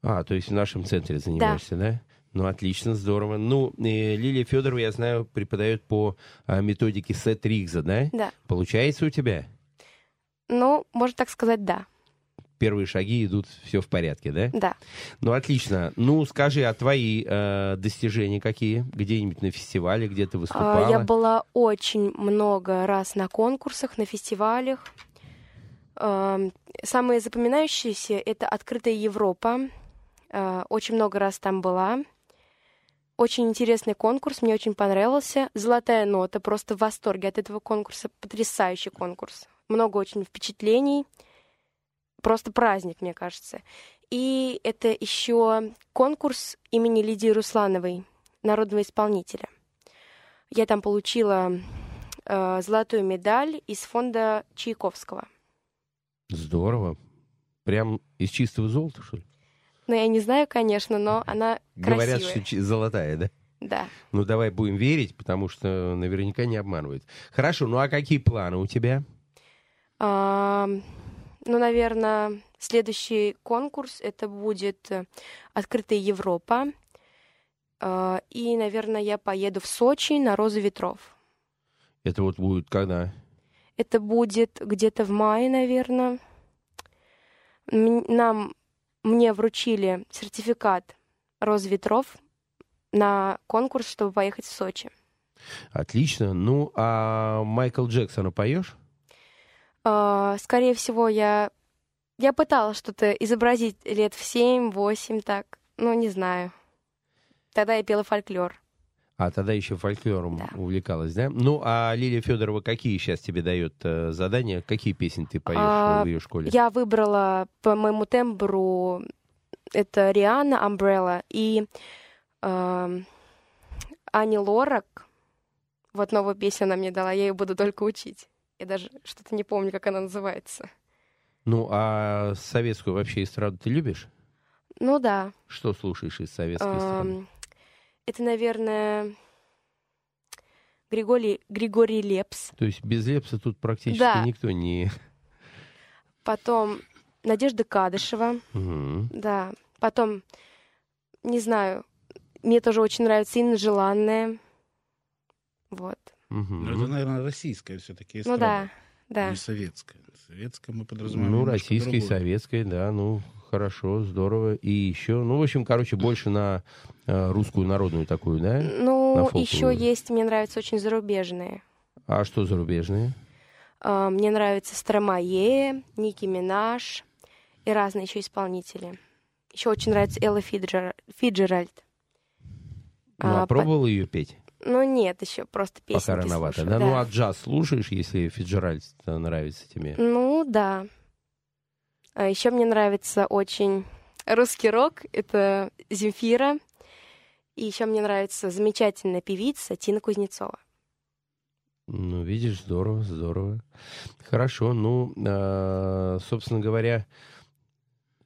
B: А, то есть в нашем центре занимаешься, да? Ну, отлично, здорово. Ну, э, Лилия Федорова, я знаю, преподает по а, методике Сет Ригза, да?
K: Да.
B: Получается у тебя?
K: Ну, можно так сказать, да.
B: Первые шаги идут, все в порядке, да?
K: Да.
B: Ну, отлично. Ну, скажи, а твои э, достижения какие? Где-нибудь на фестивале, где ты
K: А,
B: выступала?
K: Я была очень много раз на конкурсах, на фестивалях. Ам, Самые запоминающиеся — это «Открытая Европа». А, Очень много раз там была. Очень интересный конкурс, мне очень понравился. «Золотая нота», просто в восторге от этого конкурса. Потрясающий конкурс. Много очень впечатлений. Просто праздник, мне кажется. И это еще конкурс имени Лидии Руслановой, народного исполнителя. Я там получила э, золотую медаль из фонда Чайковского.
B: Здорово. Прям из чистого золота, что ли?
K: Но я не знаю, конечно, но она
B: Говорят,
K: красивая.
B: что золотая, да?
K: Да.
B: Ну, давай будем верить, потому что наверняка не обманывают. Хорошо, ну а какие планы у тебя?
K: Ам, ну, наверное, следующий конкурс это будет э, Открытая Европа. А, и, наверное, я поеду в Сочи на Розу ветров.
B: Это вот будет когда?
K: Это будет где-то в мае, наверное. Нам, мне вручили сертификат Роз ветров на конкурс, чтобы поехать в Сочи.
B: Отлично. Ну, а Майкл Джексона поешь?
K: А, Скорее всего, я, я пыталась что-то изобразить лет в 7-8, так, ну, не знаю. Тогда я пела фольклор.
B: А тогда еще фольклором
K: Да.
B: увлекалась, да? Ну, а Лилия Федорова какие сейчас тебе дает э, задания? Какие песни ты поешь
K: А,
B: в ее школе?
K: Я выбрала по моему тембру это Риана, Umbrella и эм, Ани Лорак. Вот новую песню она мне дала, я ее буду только учить. Я даже что-то не помню, как она называется.
B: Ну, а советскую вообще эстраду ты любишь?
K: Ну да.
B: Что слушаешь из советской эстрады?
K: Это, наверное, Григорий, Григорий Лепс.
B: То есть без Лепса тут практически
K: Да.
B: никто не...
K: Потом Надежда Кадышева.
B: Мгм.
K: Да. Потом, не знаю, мне тоже очень нравится Инна Желанная. Вот.
B: Мгм.
C: Ну, это, наверное, российская все-таки
K: Ну да, да.
C: Не советская. Советская мы подразумеваем.
B: Ну, российской,
C: другую.
B: советской, да, ну, хорошо, здорово. И еще, ну, в общем, короче, больше на э, русскую народную такую, да?
K: Ну, еще есть, мне нравятся очень зарубежные.
B: А что зарубежные?
K: А, Мне нравится Стромае, Ники Минаж и разные еще исполнители. Еще очень нравится Элла Фиджер- Фиджеральд.
B: Ну, а
K: А, по-
B: ее петь?
K: Ну, нет, еще просто песенки
B: Пока рановато,
K: слушаю,
B: да? Ну, а джаз слушаешь, если Фиджеральд нравится тебе?
K: Ну, да. А еще мне нравится очень русский рок. Это Земфира. И еще мне нравится замечательная певица Тина Кузнецова.
B: Ну, видишь, здорово, здорово. Хорошо, ну, а, собственно говоря,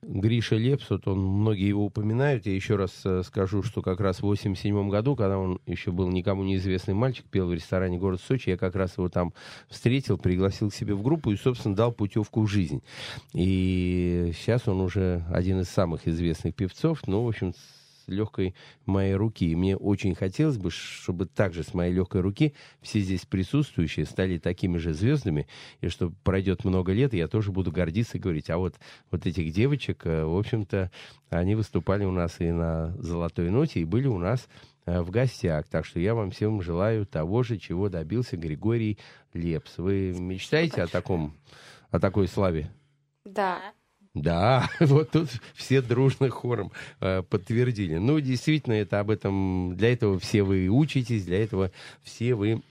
B: Гриша Лепс, вот он, многие его упоминают. Я еще раз э, скажу, что как раз в 87 году, когда он еще был никому неизвестный мальчик, пел в ресторане «Город Сочи», я как раз его там встретил, пригласил к себе в группу и, собственно, дал путевку в жизнь. И сейчас он уже один из самых известных певцов, ну, в общем, легкой моей руки. И мне очень хотелось бы, чтобы также с моей легкой руки все здесь присутствующие стали такими же звездами, и что пройдет много лет, и я тоже буду гордиться и говорить, а вот, вот этих девочек, э, в общем-то, они выступали у нас и на «Золотой ноте», и были у нас э, в гостях. Так что я вам всем желаю того же, чего добился Григорий Лепс. Вы мечтаете о таком, о такой славе?
K: Да.
B: Да, вот тут все дружно хором э, подтвердили. Ну, действительно, это об этом, для этого все вы учитесь, для этого все вы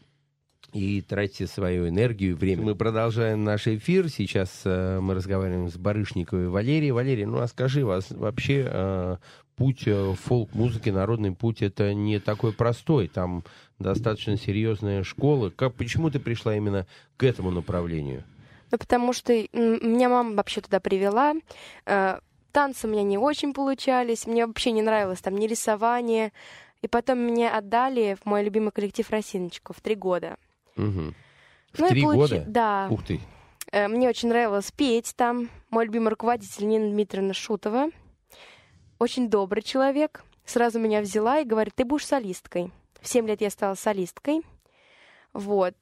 B: и тратите свою энергию и время. Мы продолжаем наш эфир. Сейчас э, мы разговариваем с Барышниковой Валерией. Валерия, ну а скажи, вас вообще э, путь э, фолк-музыки, народный путь, это не такой простой. Там достаточно серьезная школа. Как, почему ты пришла именно к этому направлению?
K: Ну, потому что меня мама вообще туда привела. Э, танцы у меня не очень получались. Мне вообще не нравилось там ни рисование. И потом меня отдали в мой любимый коллектив «Росиночку» в три года.
B: Мгм. В
K: Ну и
B: три
K: получи-
B: года?
K: Да.
B: Ух ты.
K: Э, Мне очень нравилось петь там. Мой любимый руководитель Нина Дмитриевна Шутова. Очень добрый человек. Сразу меня взяла и говорит, ты будешь солисткой. В семь лет я стала солисткой. Вот.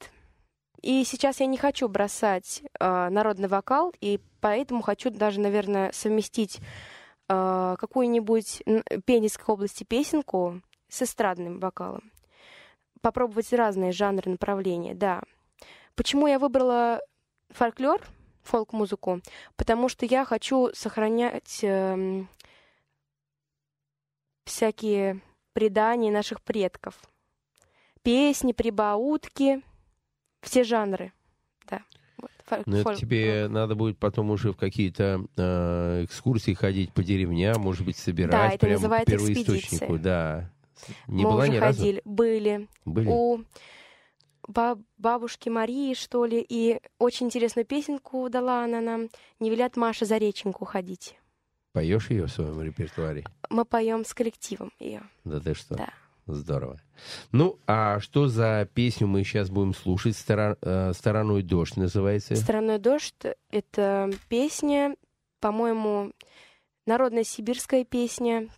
K: И сейчас я не хочу бросать э, народный вокал, и поэтому хочу даже, наверное, совместить э, какую-нибудь пенийской области песенку с эстрадным вокалом. Попробовать разные жанры, направления, да. Почему я выбрала фольклор, фолк-музыку? Потому что я хочу сохранять эм, всякие предания наших предков. Песни, прибаутки, все жанры. Да. Вот,
B: Ну, это тебе надо будет потом уже в какие-то э, экскурсии ходить по деревням, может быть, собирать
K: Да, это
B: прямо к
K: называется
B: первоисточнику.
K: экспедиция.
B: Да. Не
K: Мы
B: была
K: уже
B: ни разу?
K: ходили, были.
B: Были?
K: У ба- бабушки Марии, что ли, и очень интересную песенку дала она нам. Не велят Маша за реченьку ходить.
B: Поешь ее в своем репертуаре?
K: Мы поем с коллективом ее.
B: Да ты что?
K: Да.
B: Здорово. Ну, а что за песню мы сейчас будем слушать? Стора- э, «Стороной дождь» называется.
K: «Стороной дождь» — это песня, по-моему, народная сибирская песня.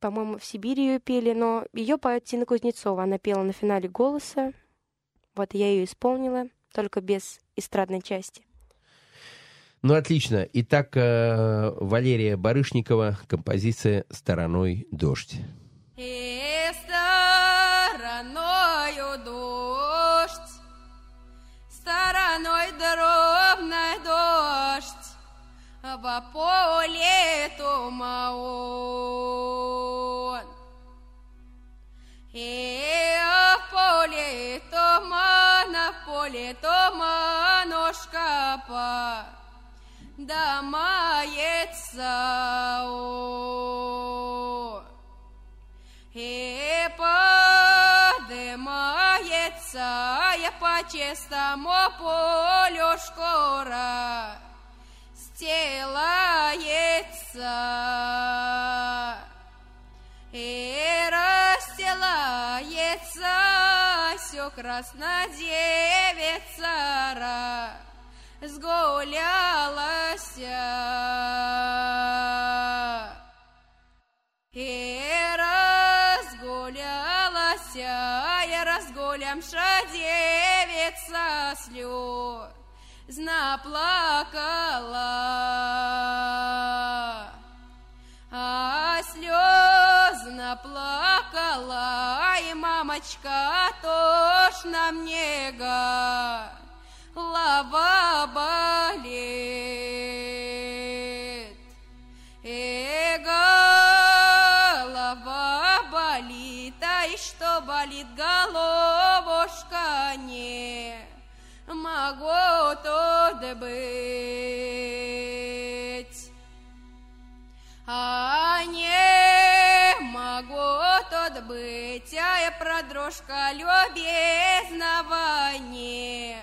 K: По-моему, в Сибири ее пели, но ее поет Тина Кузнецова. Она пела на финале «Голоса». Вот я ее исполнила, только без эстрадной части.
B: Ну, отлично. Итак, э, Валерия Барышникова, композиция «Стороной дождь».
L: Стороной дробной дождь, во поле туман. И в поле тумана, в поле туманушка по да мается о. И подымается я по чистому полю шкура, стелается и расстилается все краснодевица сгулялась. И разгулялась я разгулямша девица слез наплакала а слез наплакала, и мамочка тошна мне голова болит. Быть. А не могу тут быть, а я про дружка любезного не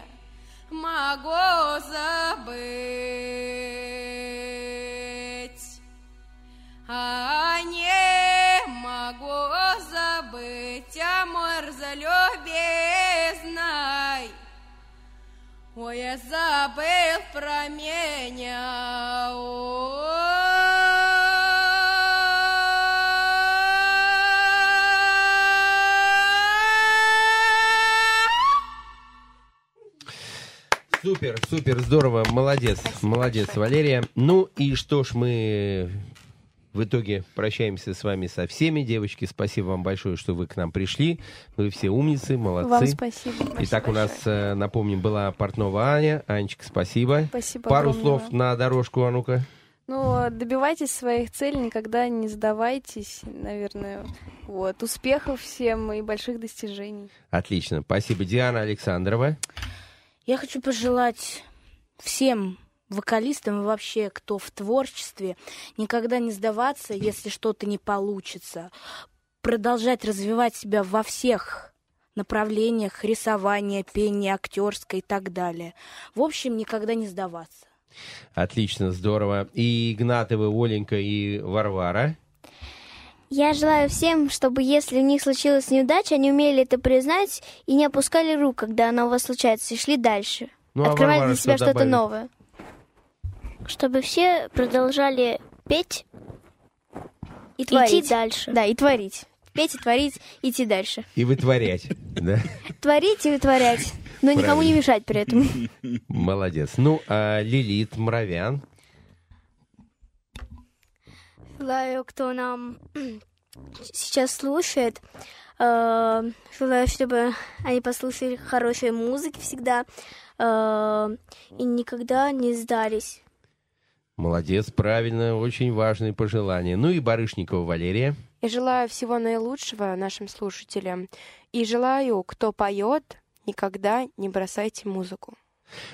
L: могу забыть. Забыл про меня.
B: Супер, супер, здорово, молодец, молодец, Валерия. Ну и что ж, мы в итоге прощаемся с вами со всеми. Девочки, спасибо вам большое, что вы к нам пришли. Вы все умницы, молодцы.
D: Вам спасибо.
B: Итак, у нас, э, напомним, была Портнова Аня. Анечка, спасибо.
D: Спасибо
B: Пару
D: огромное.
B: слов на дорожку, а ну-ка.
D: Ну, добивайтесь своих целей, никогда не сдавайтесь, наверное. Вот. Успехов всем и больших достижений.
B: Отлично. Спасибо, Диана Александрова.
E: Я хочу пожелать всем вокалистам и вообще, кто в творчестве, никогда не сдаваться, если что-то не получится. Продолжать развивать себя во всех направлениях рисования, пения, актерской и так далее. В общем, никогда не сдаваться.
B: Отлично, здорово. И Игнатовы, Оленька и Варвара.
H: Я желаю всем, чтобы если у них случилась неудача, они умели это признать и не опускали рук, когда она у вас случается, и шли дальше.
B: Ну, а
H: Открывали
B: Варвара
H: для себя
B: что
H: что-то
B: добавит?
H: новое.
J: Чтобы все продолжали петь
H: И творить.
J: идти дальше.
H: Да, и творить. Петь и творить, идти дальше.
B: И вытворять. Да?
H: Творить и вытворять. Но никому не мешать при этом.
B: Молодец. Ну, а Лилит Муравян.
J: Желаю, кто нам сейчас слушает, э, желаю, чтобы они послушали хорошей музыки всегда э, и никогда не сдались.
B: Молодец, правильно, очень важные пожелания. Ну и Барышникова Валерия.
K: Я желаю всего наилучшего нашим слушателям. И желаю, кто поет, никогда не бросайте музыку.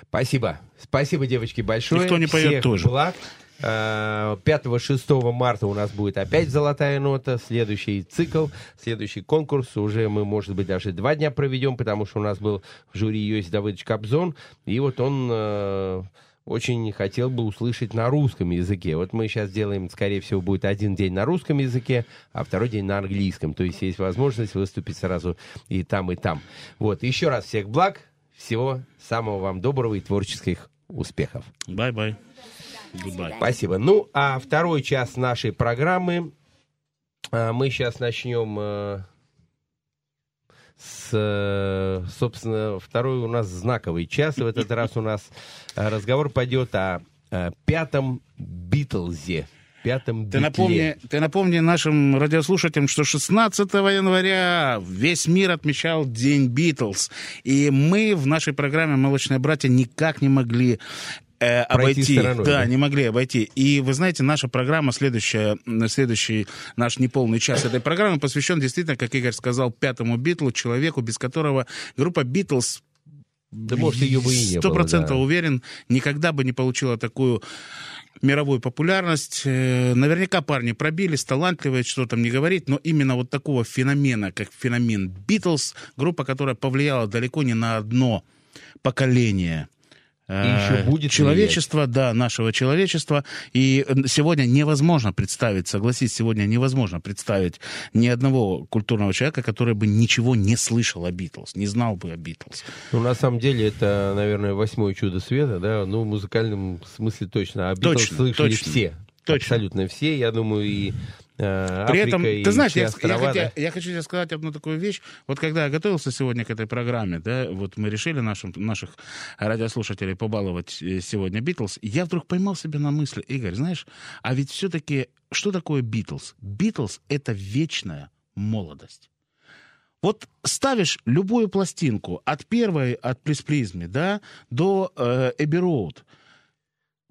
B: Спасибо. Спасибо, девочки, большое.
C: И кто не поет,
B: Всех
C: тоже.
B: благ. Э, 5-6 марта у нас будет опять «Золотая нота», следующий цикл, следующий конкурс. Уже мы, может быть, даже два дня проведем, потому что у нас был в жюри Йосиф Давыдович Кобзон, и вот он э, очень хотел бы услышать на русском языке. Вот мы сейчас делаем, скорее всего, будет один день на русском языке, а второй день на английском. То есть есть возможность выступить сразу и там, и там. Вот, еще раз всех благ, всего самого вам доброго и творческих успехов.
C: Bye-bye.
B: Спасибо. Ну, а второй час нашей программы а, мы сейчас начнем э, с, э, собственно, второй у нас знаковый час. В этот раз у нас э, разговор пойдет о э, пятом Битлзе. Пятом
C: Ты
B: Битле.
C: напомни, ты напомни нашим радиослушателям, что 16 января весь мир отмечал День Битлз. И мы в нашей программе «Молочные братья» никак не могли э, обойти.
B: стороной,
C: да,
B: да?
C: не могли обойти. И вы знаете, наша программа, следующая, следующий наш неполный час этой программы посвящен действительно, как Игорь сказал, пятому Битлу, человеку, без которого группа Битлз
B: Да, может, ее бы и не
C: Сто процентов
B: да.
C: уверен, никогда бы не получила такую мировую популярность. Э, Наверняка парни пробились, талантливые, что там не говорить, но именно вот такого феномена, как феномен Битлз, группа, которая повлияла далеко не на одно поколение. Э,
B: еще будет
C: человечества, да, нашего человечества. И сегодня невозможно представить, согласись, сегодня невозможно представить ни одного культурного человека, который бы ничего не слышал о Битлз, не знал бы о Битлз.
B: Ну, на самом деле, это, наверное, восьмое чудо света, да, ну, в музыкальном смысле точно. А Битлз
C: Точно,
B: слышали
C: точно.
B: все.
C: Точно.
B: Абсолютно все, я думаю, и э,
C: При
B: Африка,
C: этом,
B: и
C: ты знаешь, я, я
B: острова,
C: хотя-
B: да.
C: я хочу тебе сказать одну такую вещь. Вот когда я готовился сегодня к этой программе, да, вот мы решили нашим, наших радиослушателей побаловать э, сегодня Битлз, я вдруг поймал себя на мысли, Игорь, знаешь, а ведь все-таки что такое Битлз? Битлз — это вечная молодость. Вот ставишь любую пластинку от первой, от Плесплизме, да, до э, Эбби Роуд.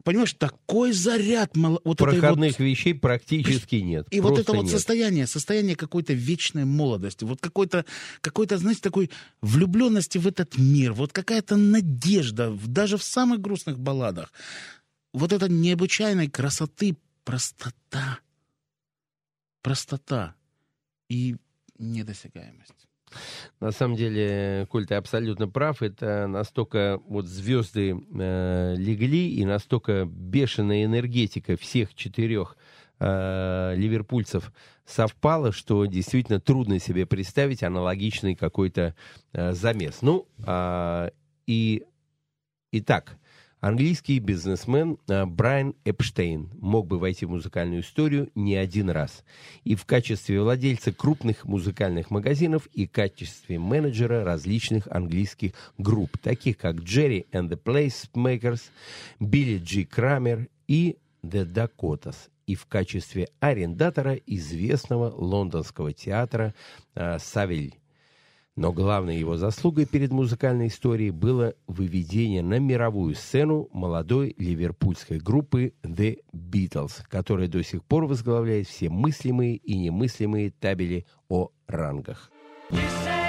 C: Понимаешь, такой заряд мало- вот этой вот
B: Проходных вещей практически нет.
C: и вот это вот
B: нет.
C: состояние, состояние какой-то вечной молодости, вот какой-то, какой-то, знаете, такой влюбленности в этот мир, вот какая-то надежда, даже в самых грустных балладах. Вот это необычайной красоты, простота, простота и недосягаемость.
B: На самом деле, Коль, ты абсолютно прав. Это настолько вот звезды э, легли, и настолько бешеная энергетика всех четырех э, ливерпульцев совпала, что действительно трудно себе представить аналогичный какой-то э, замес. Ну, а, и итак, английский бизнесмен э, Брайан Эпштейн мог бы войти в музыкальную историю не один раз. И в качестве владельца крупных музыкальных магазинов, и в качестве менеджера различных английских групп, таких как Jerry and the Placemakers, Билли Джи Крамер и The Dakotas. и в качестве арендатора известного лондонского театра э, «Савель». Но главной его заслугой перед музыкальной историей было выведение на мировую сцену молодой ливерпульской группы The Beatles, которая до сих пор возглавляет все мыслимые и немыслимые табели о рангах.
M: You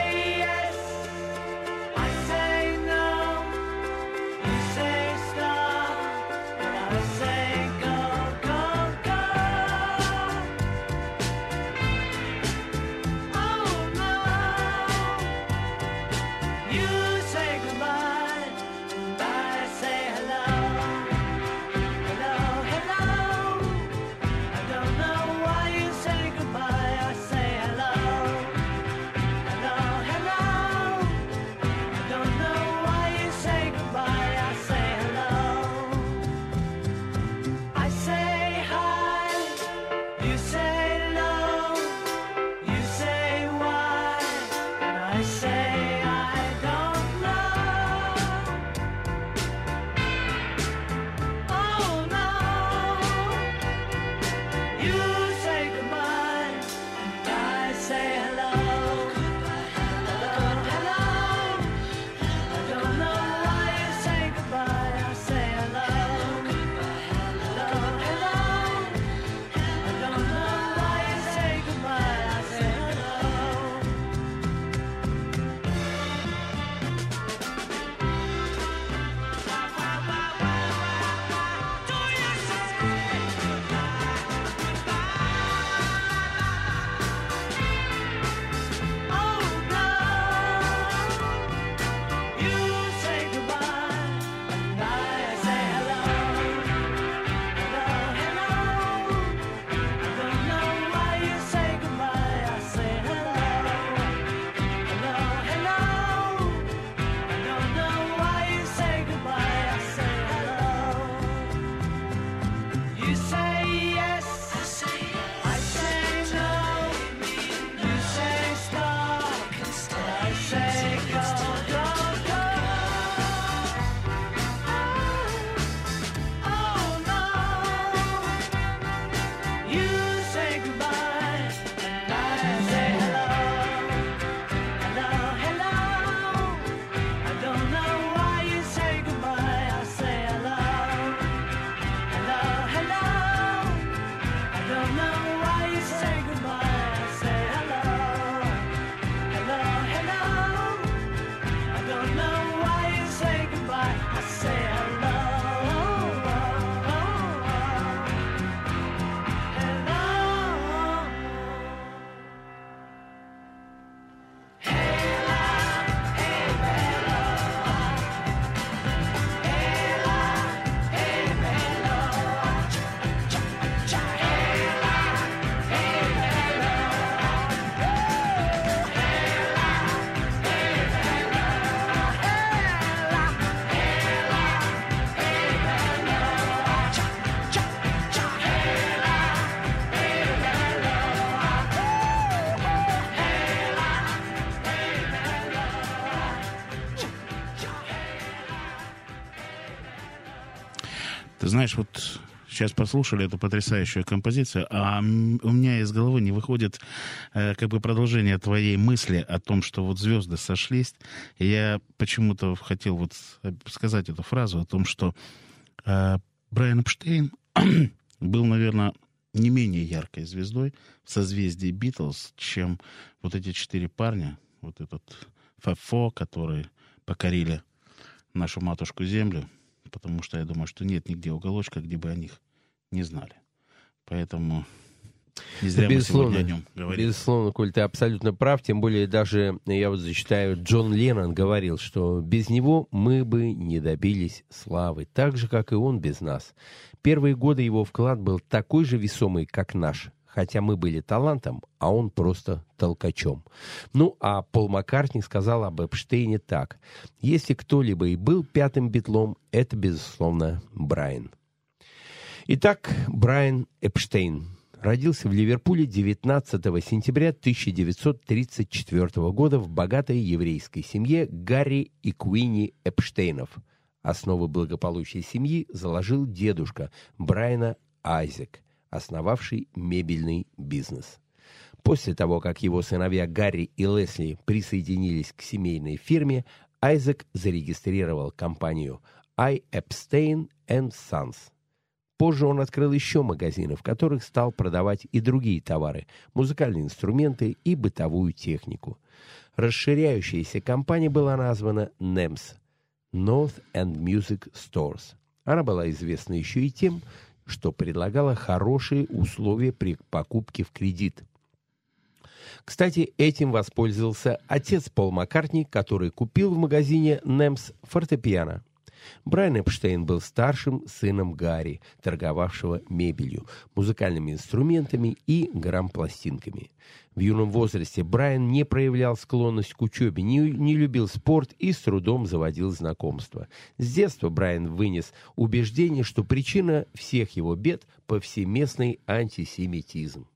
C: знаешь, вот сейчас послушали эту потрясающую композицию, а у меня из головы не выходит э, как бы продолжение твоей мысли о том, что вот звезды сошлись. Я почему-то хотел вот сказать эту фразу о том, что э, Брайан Эпштейн был, наверное, не менее яркой звездой в созвездии Битлз, чем вот эти четыре парня, вот этот Фафо, которые покорили нашу матушку Землю, потому что я думаю, что нет нигде уголочка, где бы о них не знали. Поэтому не зря мы сегодня о нем говорим.
B: Безусловно, Коль, ты абсолютно прав. Тем более даже, я вот зачитаю, Джон Леннон говорил, что без него мы бы не добились славы, так же, как и он без нас. Первые годы его вклад был такой же весомый, как наш, хотя мы были талантом, а он просто толкачом. Ну, а Пол Маккартни сказал об Эпштейне так. «Если кто-либо и был пятым битлом, это, безусловно, Брайан». Итак, Брайан Эпштейн родился в Ливерпуле 19 сентября 1934 года в богатой еврейской семье Гарри и Куинни Эпштейнов. Основы благополучия семьи заложил дедушка Брайана Айзек, основавший мебельный бизнес. После того, как его сыновья Гарри и Лесли присоединились к семейной фирме, Айзек зарегистрировал компанию I. Epstein and Sons. Позже он открыл еще магазины, в которых стал продавать и другие товары, музыкальные инструменты и бытовую технику. Расширяющаяся компания была названа NEMS – North and Music Stores. Она была известна еще и тем, что предлагала хорошие условия при покупке в кредит. Кстати, этим воспользовался отец Пол Маккартни, который купил в магазине NEMS фортепиано. Брайан Эпштейн был старшим сыном Гарри, торговавшего мебелью, музыкальными инструментами и грампластинками. В юном возрасте Брайан не проявлял склонность к учебе, не, не любил спорт и с трудом заводил знакомства. С детства Брайан вынес убеждение, что причина всех его бед – повсеместный антисемитизм.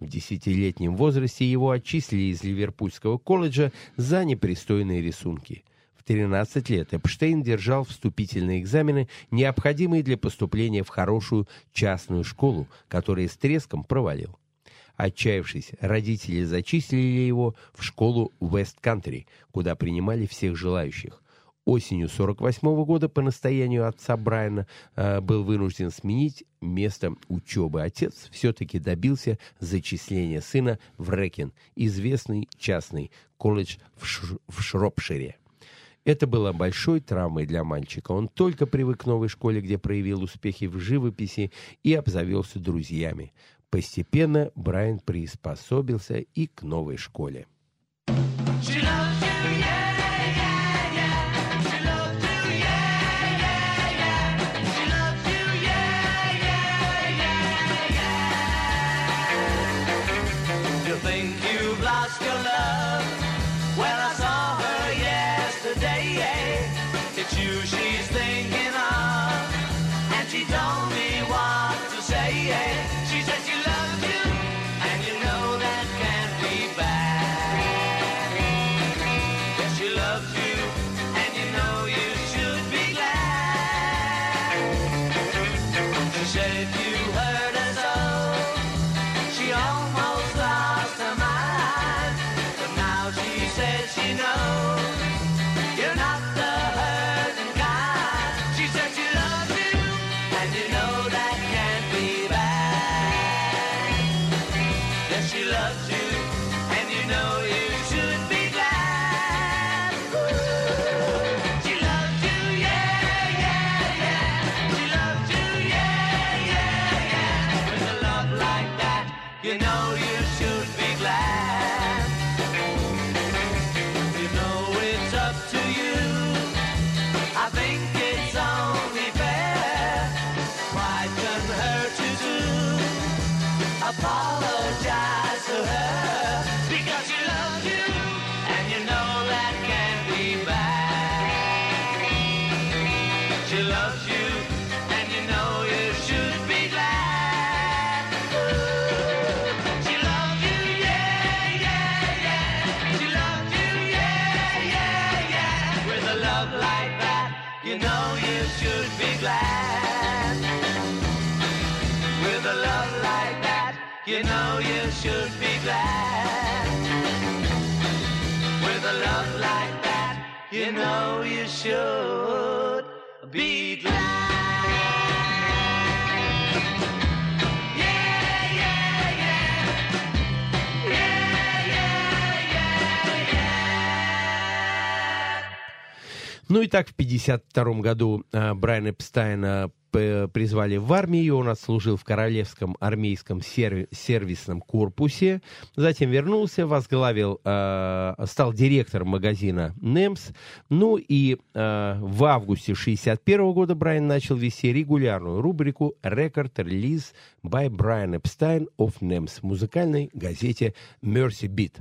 B: В десятилетнем возрасте его отчислили из Ливерпульского колледжа за непристойные рисунки. В 13 лет Эпштейн держал вступительные экзамены, необходимые для поступления в хорошую частную школу, которые с треском провалил. Отчаявшись, родители зачислили его в школу Вест-Кантри, куда принимали всех желающих. Осенью 48 года по настоянию отца Брайана э, был вынужден сменить место учебы. Отец все-таки добился зачисления сына в Рекен, известный частный колледж в, Ш- в Шропшире. Это было большой травмой для мальчика. Он только привык к новой школе, где проявил успехи в живописи и обзавелся друзьями. Постепенно Брайан приспособился и к новой школе.
M: Know you should be glad.
B: Ну и так в 1952 году э, Брайана Эпстайна п- призвали в армию, он отслужил в Королевском армейском серви- сервисном корпусе, затем вернулся, возглавил, э, стал директором магазина «Немс», ну и э, в августе 1961 года Брайан начал вести регулярную рубрику «Record Release by Brian Epstein of NEMS» в музыкальной газете «Mercy Beat».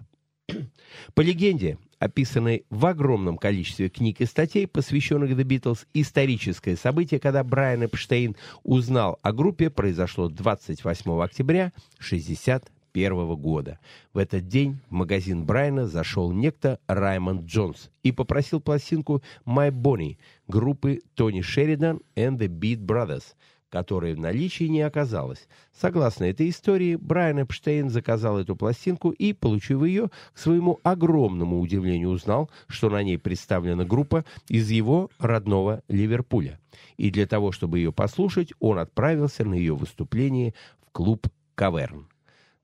B: По легенде, описанной в огромном количестве книг и статей, посвященных The Beatles, историческое событие, когда Брайан Эпштейн узнал о группе, произошло 28 октября 1961 года. В этот день в магазин Брайана зашел некто Раймонд Джонс и попросил пластинку «My Bonnie» группы Тони Шеридан and the Beat Brothers, которой в наличии не оказалось. Согласно этой истории, Брайан Эпштейн заказал эту пластинку и, получив ее, к своему огромному удивлению узнал, что на ней представлена группа из его родного Ливерпуля. И для того, чтобы ее послушать, он отправился на ее выступление в клуб «Каверн».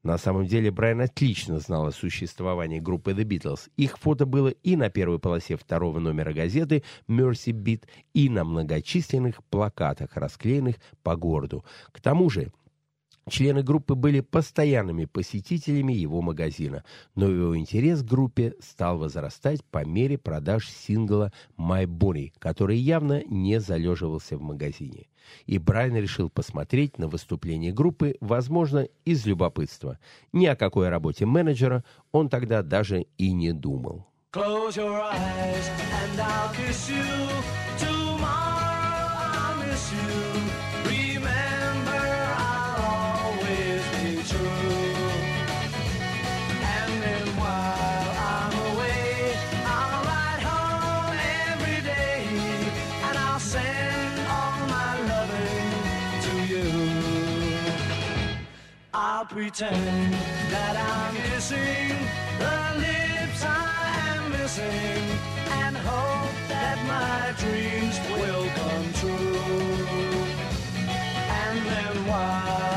B: На самом деле Брайан отлично знал о существовании группы The Beatles. Их фото было и на первой полосе второго номера газеты Mercy Beat, и на многочисленных плакатах, расклеенных по городу. К тому же Члены группы были постоянными посетителями его магазина, но его интерес к группе стал возрастать по мере продаж сингла «My Bonnie», который явно не залеживался в магазине. И Брайан решил посмотреть на выступление группы, возможно, из любопытства. Ни о какой работе менеджера он тогда даже и не думал.
M: Close your eyes and I'll kiss you. Tomorrow I'll miss you. I'll pretend that I'm missing the lips I am missing and hope that my dreams will come true. And then while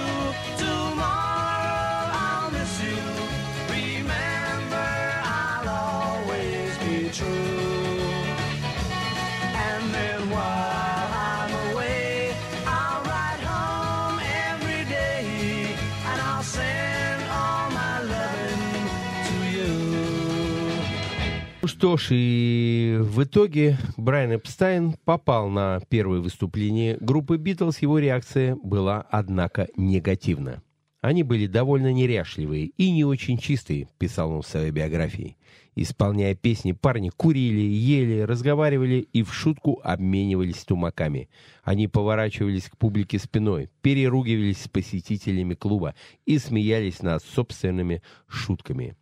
B: Что ж, и в итоге Брайан Эпстайн попал на первое выступление группы «Битлз». Его реакция была, однако, негативна. Они были довольно неряшливые и не очень чистые, писал он в своей биографии. Исполняя песни, парни курили, ели, разговаривали и в шутку обменивались тумаками. Они поворачивались к публике спиной, переругивались с посетителями клуба и смеялись над собственными шутками.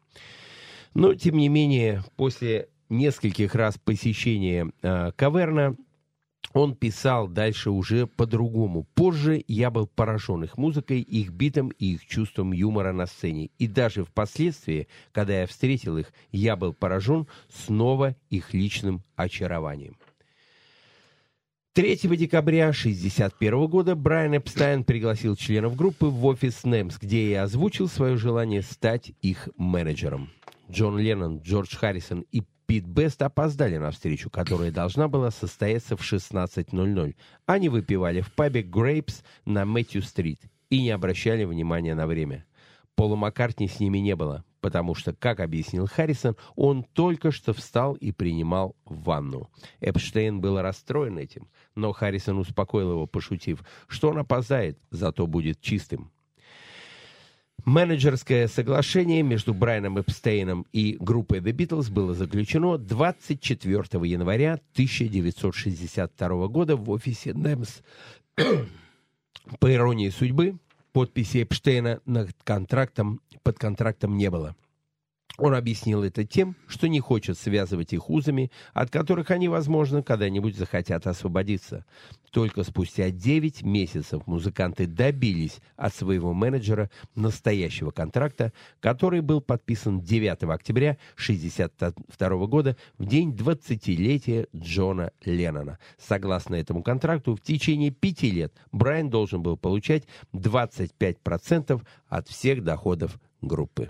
B: Но, тем не менее, после нескольких раз посещения э, каверна, он писал дальше уже по-другому. Позже я был поражен их музыкой, их битом и их чувством юмора на сцене. И даже впоследствии, когда я встретил их, я был поражен снова их личным очарованием. 3 декабря 1961 года Брайан Эпстайн пригласил членов группы в офис NEMS, где и озвучил свое желание стать их менеджером. Джон Леннон, Джордж Харрисон и Пит Бест опоздали на встречу, которая должна была состояться в 16.00. Они выпивали в пабе «Грейпс» на Мэтью-стрит и не обращали внимания на время. Пола Маккартни с ними не было, потому что, как объяснил Харрисон, он только что встал и принимал ванну. Эпштейн был расстроен этим, но Харрисон успокоил его, пошутив, что он опоздает, зато будет чистым. Менеджерское соглашение между Брайаном Эпстейном и группой The Beatles было заключено 24 января 1962 года в офисе NEMS. По иронии судьбы, подписи Эпштейна над контрактом, под контрактом не было. Он объяснил это тем, что не хочет связывать их узами, от которых они, возможно, когда-нибудь захотят освободиться. Только спустя 9 месяцев музыканты добились от своего менеджера настоящего контракта, который был подписан 9 октября 1962 года в день 20-летия Джона Леннона. Согласно этому контракту, в течение пяти лет Брайан должен был получать 25% от всех доходов группы.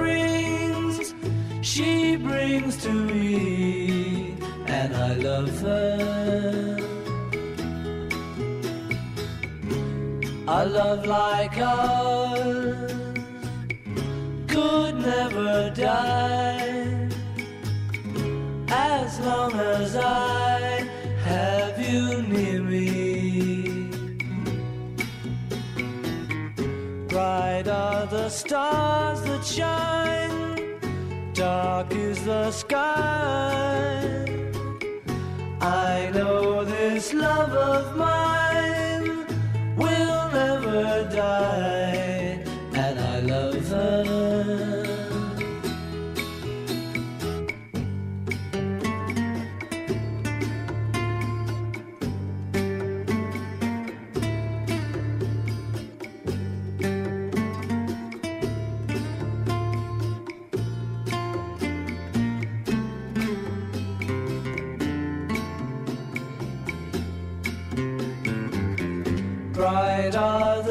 M: she brings to me, and I love her. A love like ours could never die as long as I have you near me. Bright are the stars that shine, dark is the sky. I know this love of mine will never die,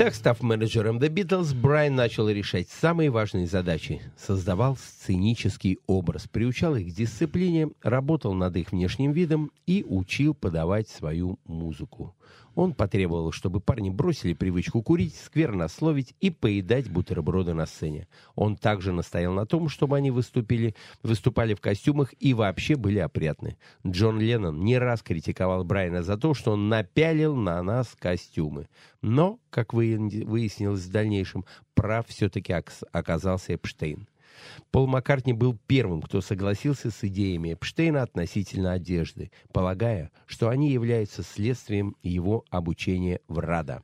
B: Итак, став менеджером The Beatles, Брайан начал решать самые важные задачи. Создавал сценический образ, приучал их к дисциплине, работал над их внешним видом и учил подавать свою музыку. Он потребовал, чтобы парни бросили привычку курить, сквернословить и поедать бутерброды на сцене. Он также настоял на том, чтобы они выступили, выступали в костюмах и вообще были опрятны. Джон Леннон не раз критиковал Брайана за то, что он напялил на нас костюмы. Но, как выясни- выяснилось в дальнейшем, прав все-таки оказался Эпштейн. Пол Маккартни был первым, кто согласился с идеями Эпштейна относительно одежды, полагая, что они являются следствием его обучения в РАДА.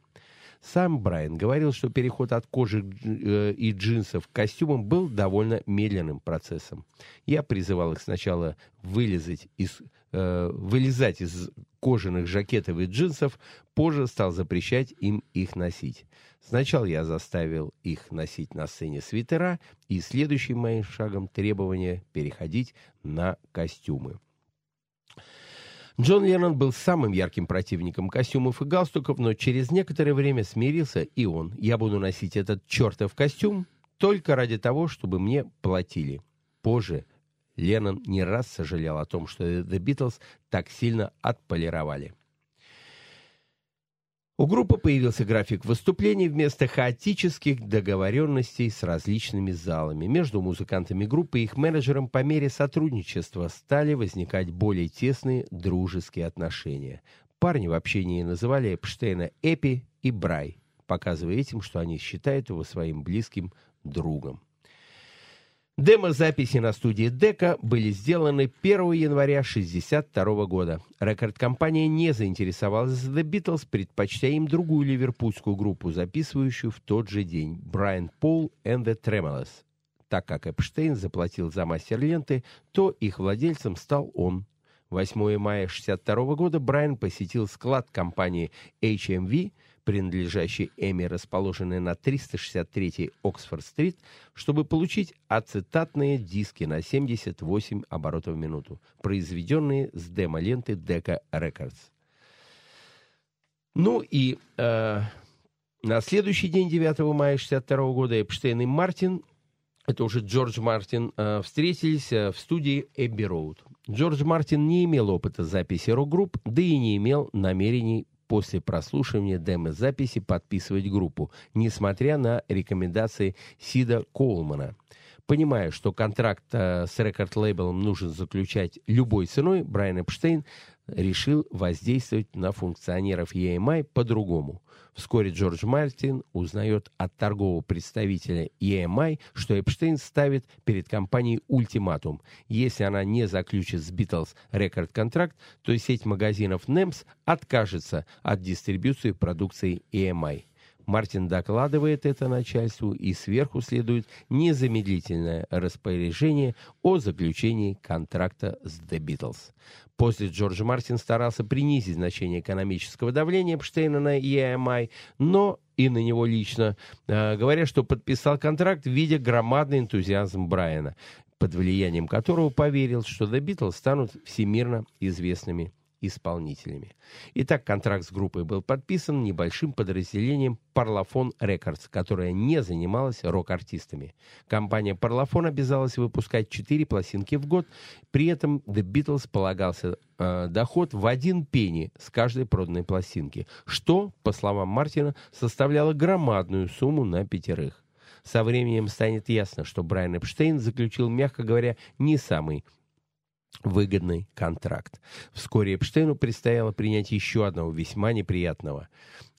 B: Сам Брайан говорил, что переход от кожи э, и джинсов к костюмам был довольно медленным процессом. Я призывал их сначала вылезать из, э, вылезать из кожаных жакетов и джинсов, позже стал запрещать им их носить. Сначала я заставил их носить на сцене свитера, и следующим моим шагом требование переходить на костюмы. Джон Леннон был самым ярким противником костюмов и галстуков, но через некоторое время смирился и он. Я буду носить этот чертов костюм только ради того, чтобы мне платили. Позже Леннон не раз сожалел о том, что The Beatles так сильно отполировали. У группы появился график выступлений вместо хаотических договоренностей с различными залами. Между музыкантами группы и их менеджером по мере сотрудничества стали возникать более тесные дружеские отношения. Парни в общении называли Эпштейна Эпи и Брай, показывая этим, что они считают его своим близким другом. Демо-записи на студии Дека были сделаны 1 января 1962 года. Рекорд-компания не заинтересовалась The Beatles, предпочтя им другую ливерпульскую группу, записывающую в тот же день Брайан Пол and the Tremolos. Так как Эпштейн заплатил за мастер ленты, то их владельцем стал он. 8 мая 1962 года Брайан посетил склад компании HMV, принадлежащий Эми, расположенный на 363-й Оксфорд-стрит, чтобы получить ацетатные диски на 78 оборотов в минуту, произведенные с демо-ленты Decca Records. Ну и э, на следующий день, 9 мая 1962 года, Эпштейн и Мартин, это уже Джордж Мартин, э, встретились э, в студии Эбби Роуд. Джордж Мартин не имел опыта записи рок-групп, да и не имел намерений после прослушивания демо-записи подписывать группу, несмотря на рекомендации Сида Коулмана. Понимая, что контракт э, с рекорд-лейблом нужно заключать любой ценой, Брайан Эпштейн решил воздействовать на функционеров EMI по-другому. Вскоре Джордж Мартин узнает от торгового представителя EMI, что Эпштейн ставит перед компанией ультиматум. Если она не заключит с Beatles рекорд-контракт, то сеть магазинов NEMS откажется от дистрибьюции продукции EMI. Мартин докладывает это начальству, и сверху следует незамедлительное распоряжение о заключении контракта с The Beatles. После Джордж Мартин старался принизить значение экономического давления Эпштейна на EMI, но и на него лично, э, говоря, что подписал контракт, видя громадный энтузиазм Брайана, под влиянием которого поверил, что The Beatles станут всемирно известными исполнителями. Итак, контракт с группой был подписан небольшим подразделением Parlophone Records, которая не занималась рок-артистами. Компания Parlophone обязалась выпускать 4 пластинки в год, при этом The Beatles полагался э, доход в один пенни с каждой проданной пластинки, что, по словам Мартина, составляло громадную сумму на пятерых. Со временем станет ясно, что Брайан Эпштейн заключил, мягко говоря, не самый выгодный контракт. Вскоре Эпштейну предстояло принять еще одного весьма неприятного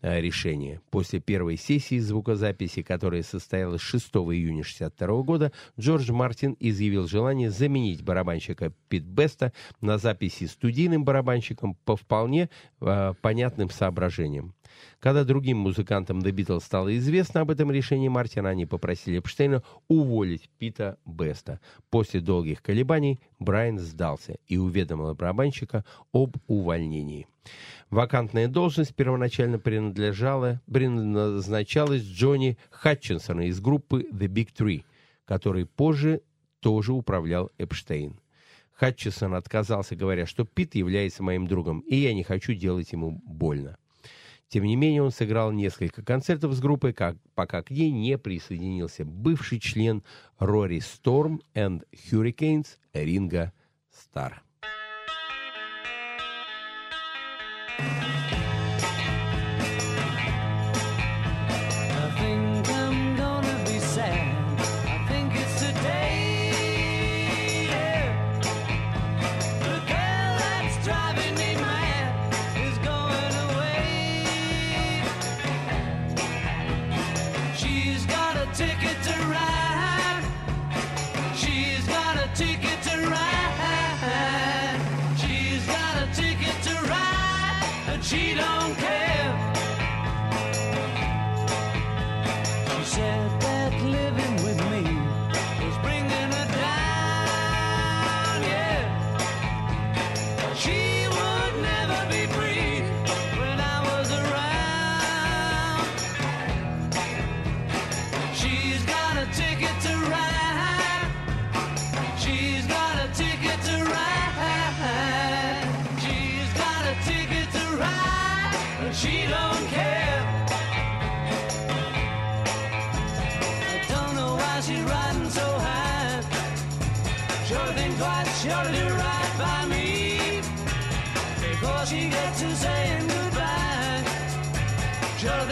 B: э, решения. После первой сессии звукозаписи, которая состоялась 6 июня 1962 года, Джордж Мартин изъявил желание заменить барабанщика Пит Беста на записи студийным барабанщиком по вполне э, понятным соображениям. Когда другим музыкантам The Beatles стало известно об этом решении Мартина, они попросили Эпштейна уволить Пита Беста. После долгих колебаний Брайан сдался и уведомил барабанщика об увольнении. Вакантная должность первоначально принадлежала, предназначалась Джонни Хатчинсона из группы The Big Three, который позже тоже управлял Эпштейн. Хатчинсон отказался, говоря, что Пит является моим другом, и я не хочу делать ему больно. Тем не менее, он сыграл несколько концертов с группой, как, пока к ней не присоединился бывший член Rory Storm and Hurricanes Ринга Стар.
M: Sure to do right by me. Before she gets to saying goodbye. Sure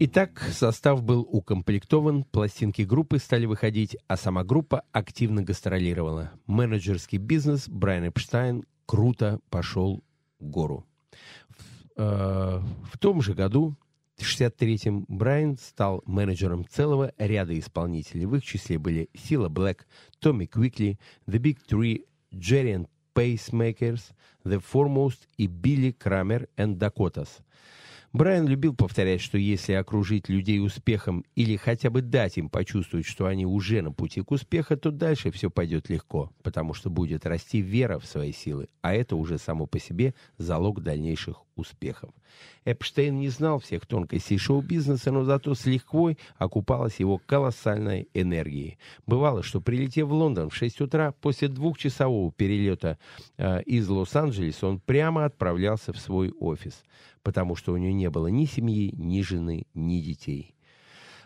B: Итак, состав был укомплектован, пластинки группы стали выходить, а сама группа активно гастролировала. Менеджерский бизнес Брайан Эпштайн круто пошел гору. В, э, в том же году, в 63-м, Брайан стал менеджером целого ряда исполнителей. В их числе были Сила Блэк, Томми Квикли, The Big Three, and Pacemakers, The Foremost и Билли Крамер and Dakotas. Брайан любил повторять, что если окружить людей успехом или хотя бы дать им почувствовать, что они уже на пути к успеху, то дальше все пойдет легко, потому что будет расти вера в свои силы, а это уже само по себе залог дальнейших успехов. Эпштейн не знал всех тонкостей шоу-бизнеса, но зато с лихвой окупалась его колоссальной энергией. Бывало, что прилетев в Лондон в 6 утра, после двухчасового перелета э, из Лос-Анджелеса, он прямо отправлялся в свой офис, потому что у него не было ни семьи, ни жены, ни детей.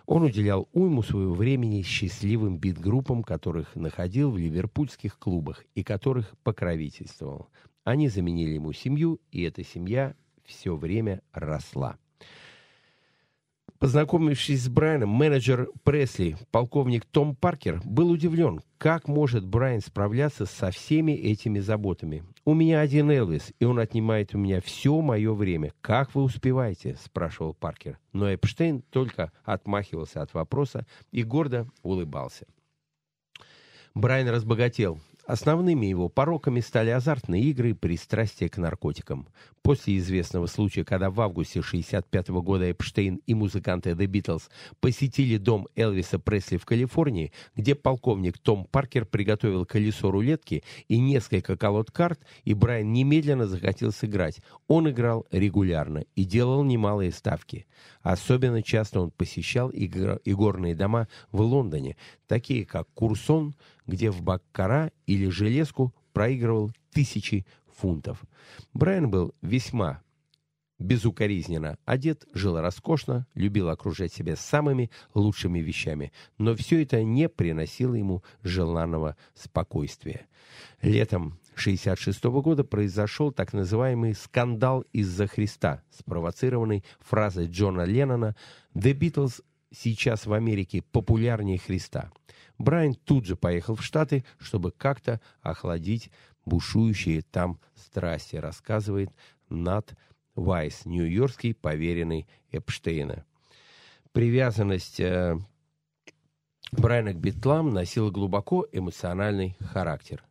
B: Он уделял уйму своего времени счастливым бит-группам, которых находил в ливерпульских клубах и которых покровительствовал. Они заменили ему семью, и эта семья все время росла. Познакомившись с Брайаном, менеджер Пресли, полковник Том Паркер, был удивлен, как может Брайан справляться со всеми этими заботами. «У меня один Элвис, и он отнимает у меня все мое время. Как вы успеваете?» – спрашивал Паркер. Но Эпштейн только отмахивался от вопроса и гордо улыбался. Брайан разбогател. Основными его пороками стали азартные игры и пристрастие к наркотикам. После известного случая, когда в августе 1965 года Эпштейн и музыканты The Beatles посетили дом Элвиса Пресли в Калифорнии, где полковник Том Паркер приготовил колесо рулетки и несколько колод карт, и Брайан немедленно захотел сыграть. Он играл регулярно и делал немалые ставки. Особенно часто он посещал игр- игорные дома в Лондоне, такие как Курсон, где в Баккара или Железку проигрывал тысячи фунтов. Брайан был весьма безукоризненно одет, жил роскошно, любил окружать себя самыми лучшими вещами, но все это не приносило ему желанного спокойствия. Летом 1966 года произошел так называемый «скандал из-за Христа», спровоцированный фразой Джона Леннона «The Beatles сейчас в Америке популярнее Христа». Брайан тут же поехал в Штаты, чтобы как-то охладить бушующие там страсти, рассказывает Нат Вайс, нью-йоркский поверенный Эпштейна. Привязанность э, Брайана к битлам носила глубоко эмоциональный характер.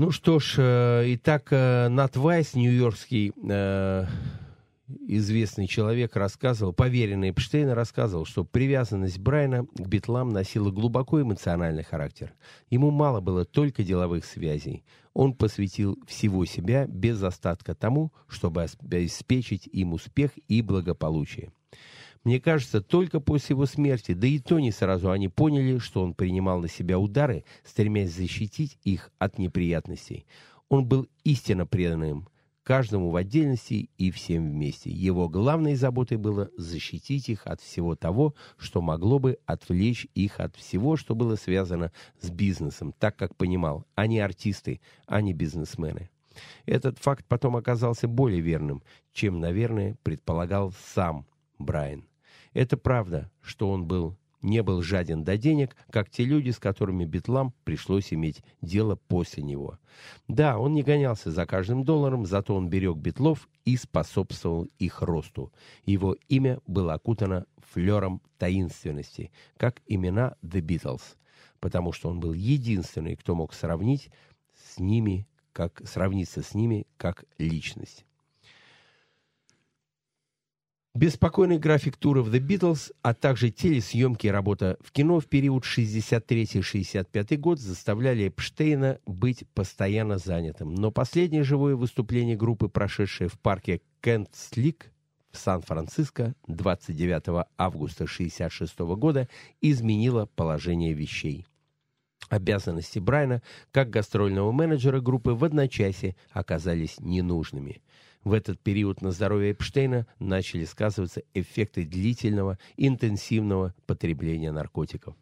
B: Ну что ж, э, итак, э, Нат Вайс, нью-йоркский э, известный человек, рассказывал, поверенный Эпштейна рассказывал, что привязанность Брайана к битлам носила глубоко эмоциональный характер. Ему мало было только деловых связей. Он посвятил всего себя без остатка тому, чтобы обеспечить им успех и благополучие. Мне кажется, только после его смерти, да и то не сразу, они поняли, что он принимал на себя удары, стремясь защитить их от неприятностей. Он был истинно преданным каждому в отдельности и всем вместе. Его главной заботой было защитить их от всего того, что могло бы отвлечь их от всего, что было связано с бизнесом, так как понимал, они артисты, а не бизнесмены. Этот факт потом оказался более верным, чем, наверное, предполагал сам Брайан. Это правда, что он был не был жаден до денег, как те люди, с которыми Битлам пришлось иметь дело после него. Да, он не гонялся за каждым долларом, зато он берег Битлов и способствовал их росту. Его имя было окутано флером таинственности, как имена The Beatles, потому что он был единственный, кто мог сравнить с ними, как сравниться с ними как личность. Беспокойный график туров The Beatles, а также телесъемки и работа в кино в период 63-65 год заставляли Эпштейна быть постоянно занятым. Но последнее живое выступление группы, прошедшее в парке Кент-Слик в Сан-Франциско 29 августа 1966 года, изменило положение вещей. Обязанности Брайана как гастрольного менеджера группы в одночасье оказались ненужными. В этот период на здоровье Эпштейна начали сказываться эффекты длительного, интенсивного потребления наркотиков.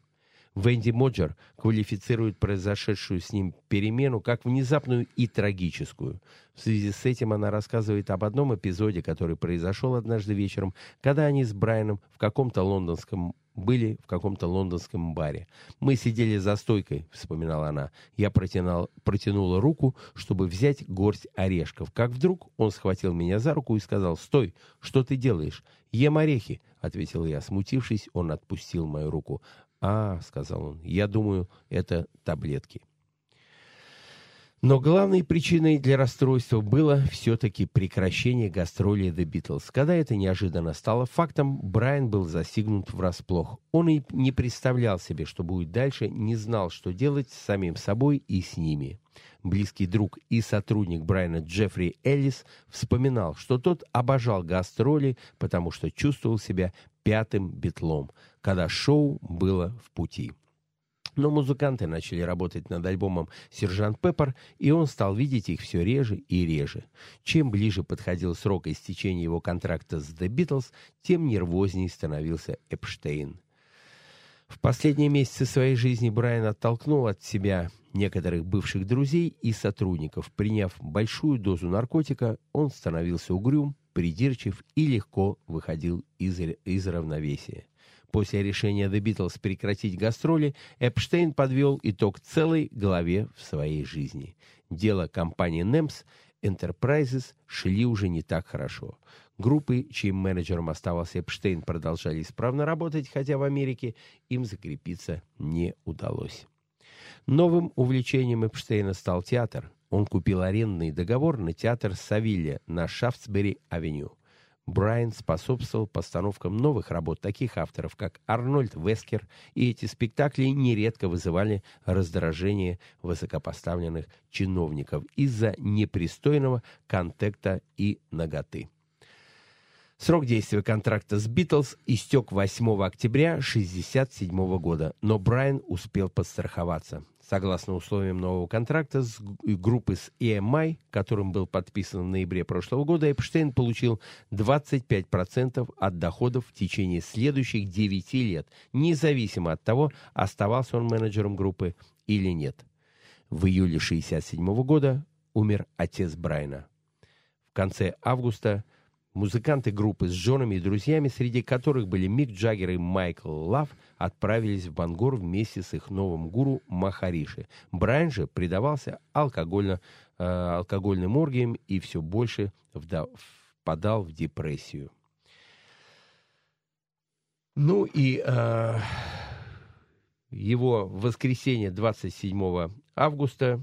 B: Венди Моджер квалифицирует произошедшую с ним перемену как внезапную и трагическую. В связи с этим она рассказывает об одном эпизоде, который произошел однажды вечером, когда они с Брайаном в каком-то лондонском были в каком-то лондонском баре. Мы сидели за стойкой, вспоминала она. Я протянул, протянула руку, чтобы взять горсть орешков. Как вдруг он схватил меня за руку и сказал, «Стой, что ты делаешь?» «Ем орехи», — ответил я. Смутившись, он отпустил мою руку. «А», — сказал он, — «я думаю, это таблетки». Но главной причиной для расстройства было все-таки прекращение гастролей The Beatles. Когда это неожиданно стало фактом, Брайан был застигнут врасплох. Он и не представлял себе, что будет дальше, не знал, что делать с самим собой и с ними. Близкий друг и сотрудник Брайана Джеффри Эллис вспоминал, что тот обожал гастроли, потому что чувствовал себя пятым битлом, когда шоу было в пути. Но музыканты начали работать над альбомом «Сержант Пеппер», и он стал видеть их все реже и реже. Чем ближе подходил срок истечения его контракта с The Beatles, тем нервознее становился Эпштейн. В последние месяцы своей жизни Брайан оттолкнул от себя некоторых бывших друзей и сотрудников. Приняв большую дозу наркотика, он становился угрюм, придирчив и легко выходил из, из равновесия. После решения The Beatles прекратить гастроли, Эпштейн подвел итог целой главе в своей жизни. Дело компании NEMS Enterprises шли уже не так хорошо. Группы, чьим менеджером оставался Эпштейн, продолжали исправно работать, хотя в Америке им закрепиться не удалось. Новым увлечением Эпштейна стал театр. Он купил арендный договор на театр Савилья на Шафтсбери-авеню. Брайан способствовал постановкам новых работ таких авторов, как Арнольд Вескер, и эти спектакли нередко вызывали раздражение высокопоставленных чиновников из-за непристойного контекста и наготы. Срок действия контракта с «Битлз» истек 8 октября 1967 года, но Брайан успел подстраховаться. Согласно условиям нового контракта с группы с EMI, которым был подписан в ноябре прошлого года, Эпштейн получил 25% от доходов в течение следующих 9 лет, независимо от того, оставался он менеджером группы или нет. В июле 1967 года умер отец Брайана. конце августа музыканты группы с женами и друзьями, среди которых были Мик Джаггер и Майкл Лав, отправились в Бангор вместе с их новым гуру Махариши. Брайан же предавался алкогольно, э, алкогольным оргиям и все больше вда- впадал в депрессию. Ну и э, его воскресенье 27 августа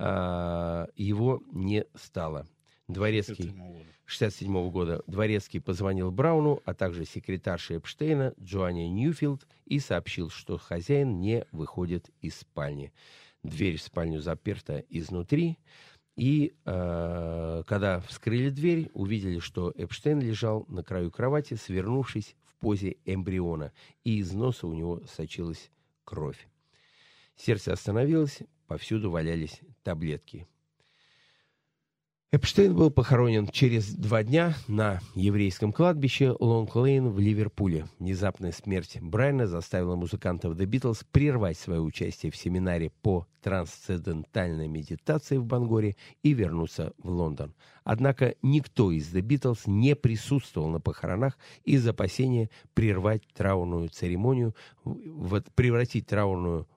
B: э, его не стало. Дворецкий 67 года Дворецкий позвонил Брауну, а также секретарше Эпштейна Джоанне Ньюфилд и сообщил, что хозяин не выходит из спальни. Дверь в спальню заперта изнутри, и э, когда вскрыли дверь, увидели, что Эпштейн лежал на краю кровати, свернувшись в позе эмбриона, и из носа у него сочилась кровь. Сердце остановилось, повсюду валялись таблетки. Эпштейн был похоронен через два дня на еврейском кладбище Лонг-Лейн в Ливерпуле. Внезапная смерть Брайана заставила музыкантов The Beatles прервать свое участие в семинаре по трансцендентальной медитации в Бангоре и вернуться в Лондон. Однако никто из The Beatles не присутствовал на похоронах из опасения прервать траурную церемонию, превратить траурную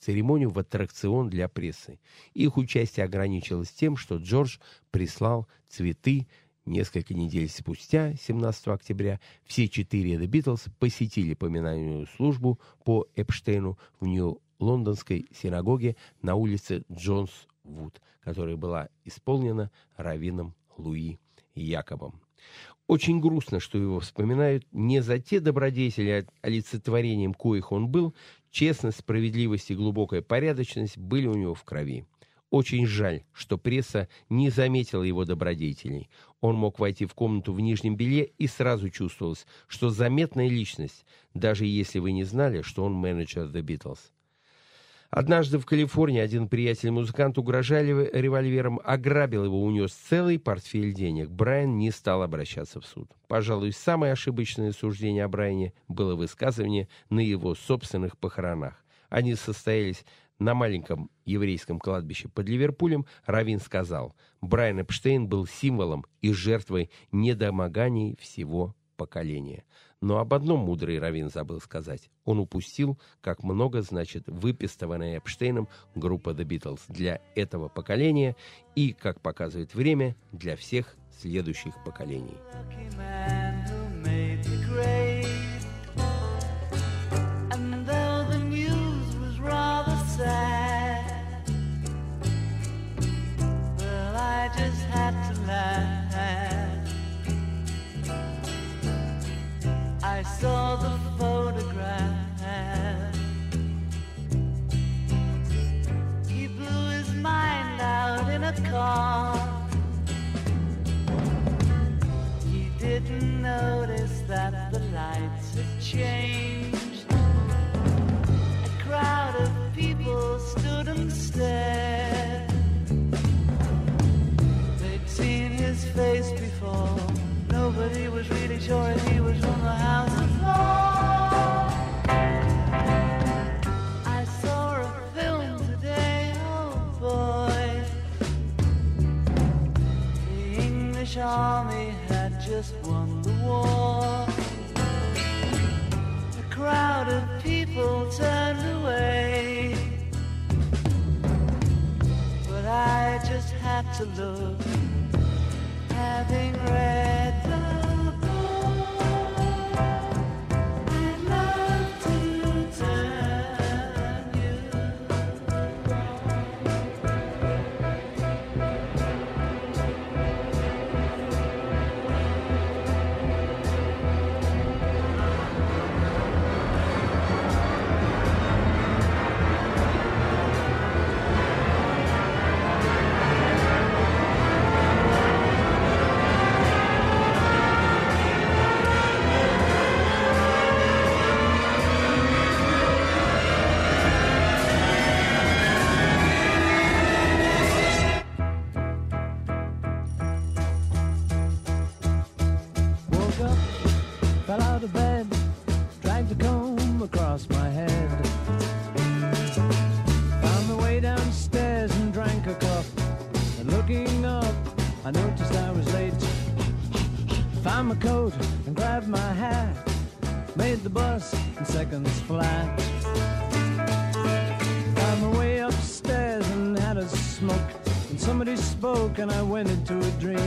B: церемонию в аттракцион для прессы. Их участие ограничилось тем, что Джордж прислал цветы. Несколько недель спустя, 17 октября, все четыре The Beatles посетили поминальную службу по Эпштейну в Нью-Лондонской синагоге на улице Джонс-Вуд, которая была исполнена раввином Луи Якобом. Очень грустно, что его вспоминают не за те добродетели, а олицетворением коих он был, честность, справедливость и глубокая порядочность были у него в крови. Очень жаль, что пресса не заметила его добродетелей. Он мог войти в комнату в нижнем белье и сразу чувствовалось, что заметная личность, даже если вы не знали, что он менеджер The Beatles. Однажды в Калифорнии один приятель-музыкант, угрожали револьвером, ограбил его, унес целый портфель денег. Брайан не стал обращаться в суд. Пожалуй, самое ошибочное суждение о Брайане было высказывание на его собственных похоронах. Они состоялись на маленьком еврейском кладбище под Ливерпулем. Равин сказал, Брайан Эпштейн был символом и жертвой недомоганий всего поколения. Но об одном мудрый Равин забыл сказать. Он упустил, как много значит выпистованная Эпштейном группа The Beatles для этого поколения и, как показывает время, для всех следующих поколений.
M: Changed. A crowd of people stood and stared. They'd seen his face before. Nobody was really sure if he was from the House of. I saw a film today, oh boy. The English army had just won the war. Crowd of people turned away. But I just have to look, having read the grabbed my hat. Made the bus in seconds flat. Found my way upstairs and had a smoke. And somebody spoke and I went into a dream.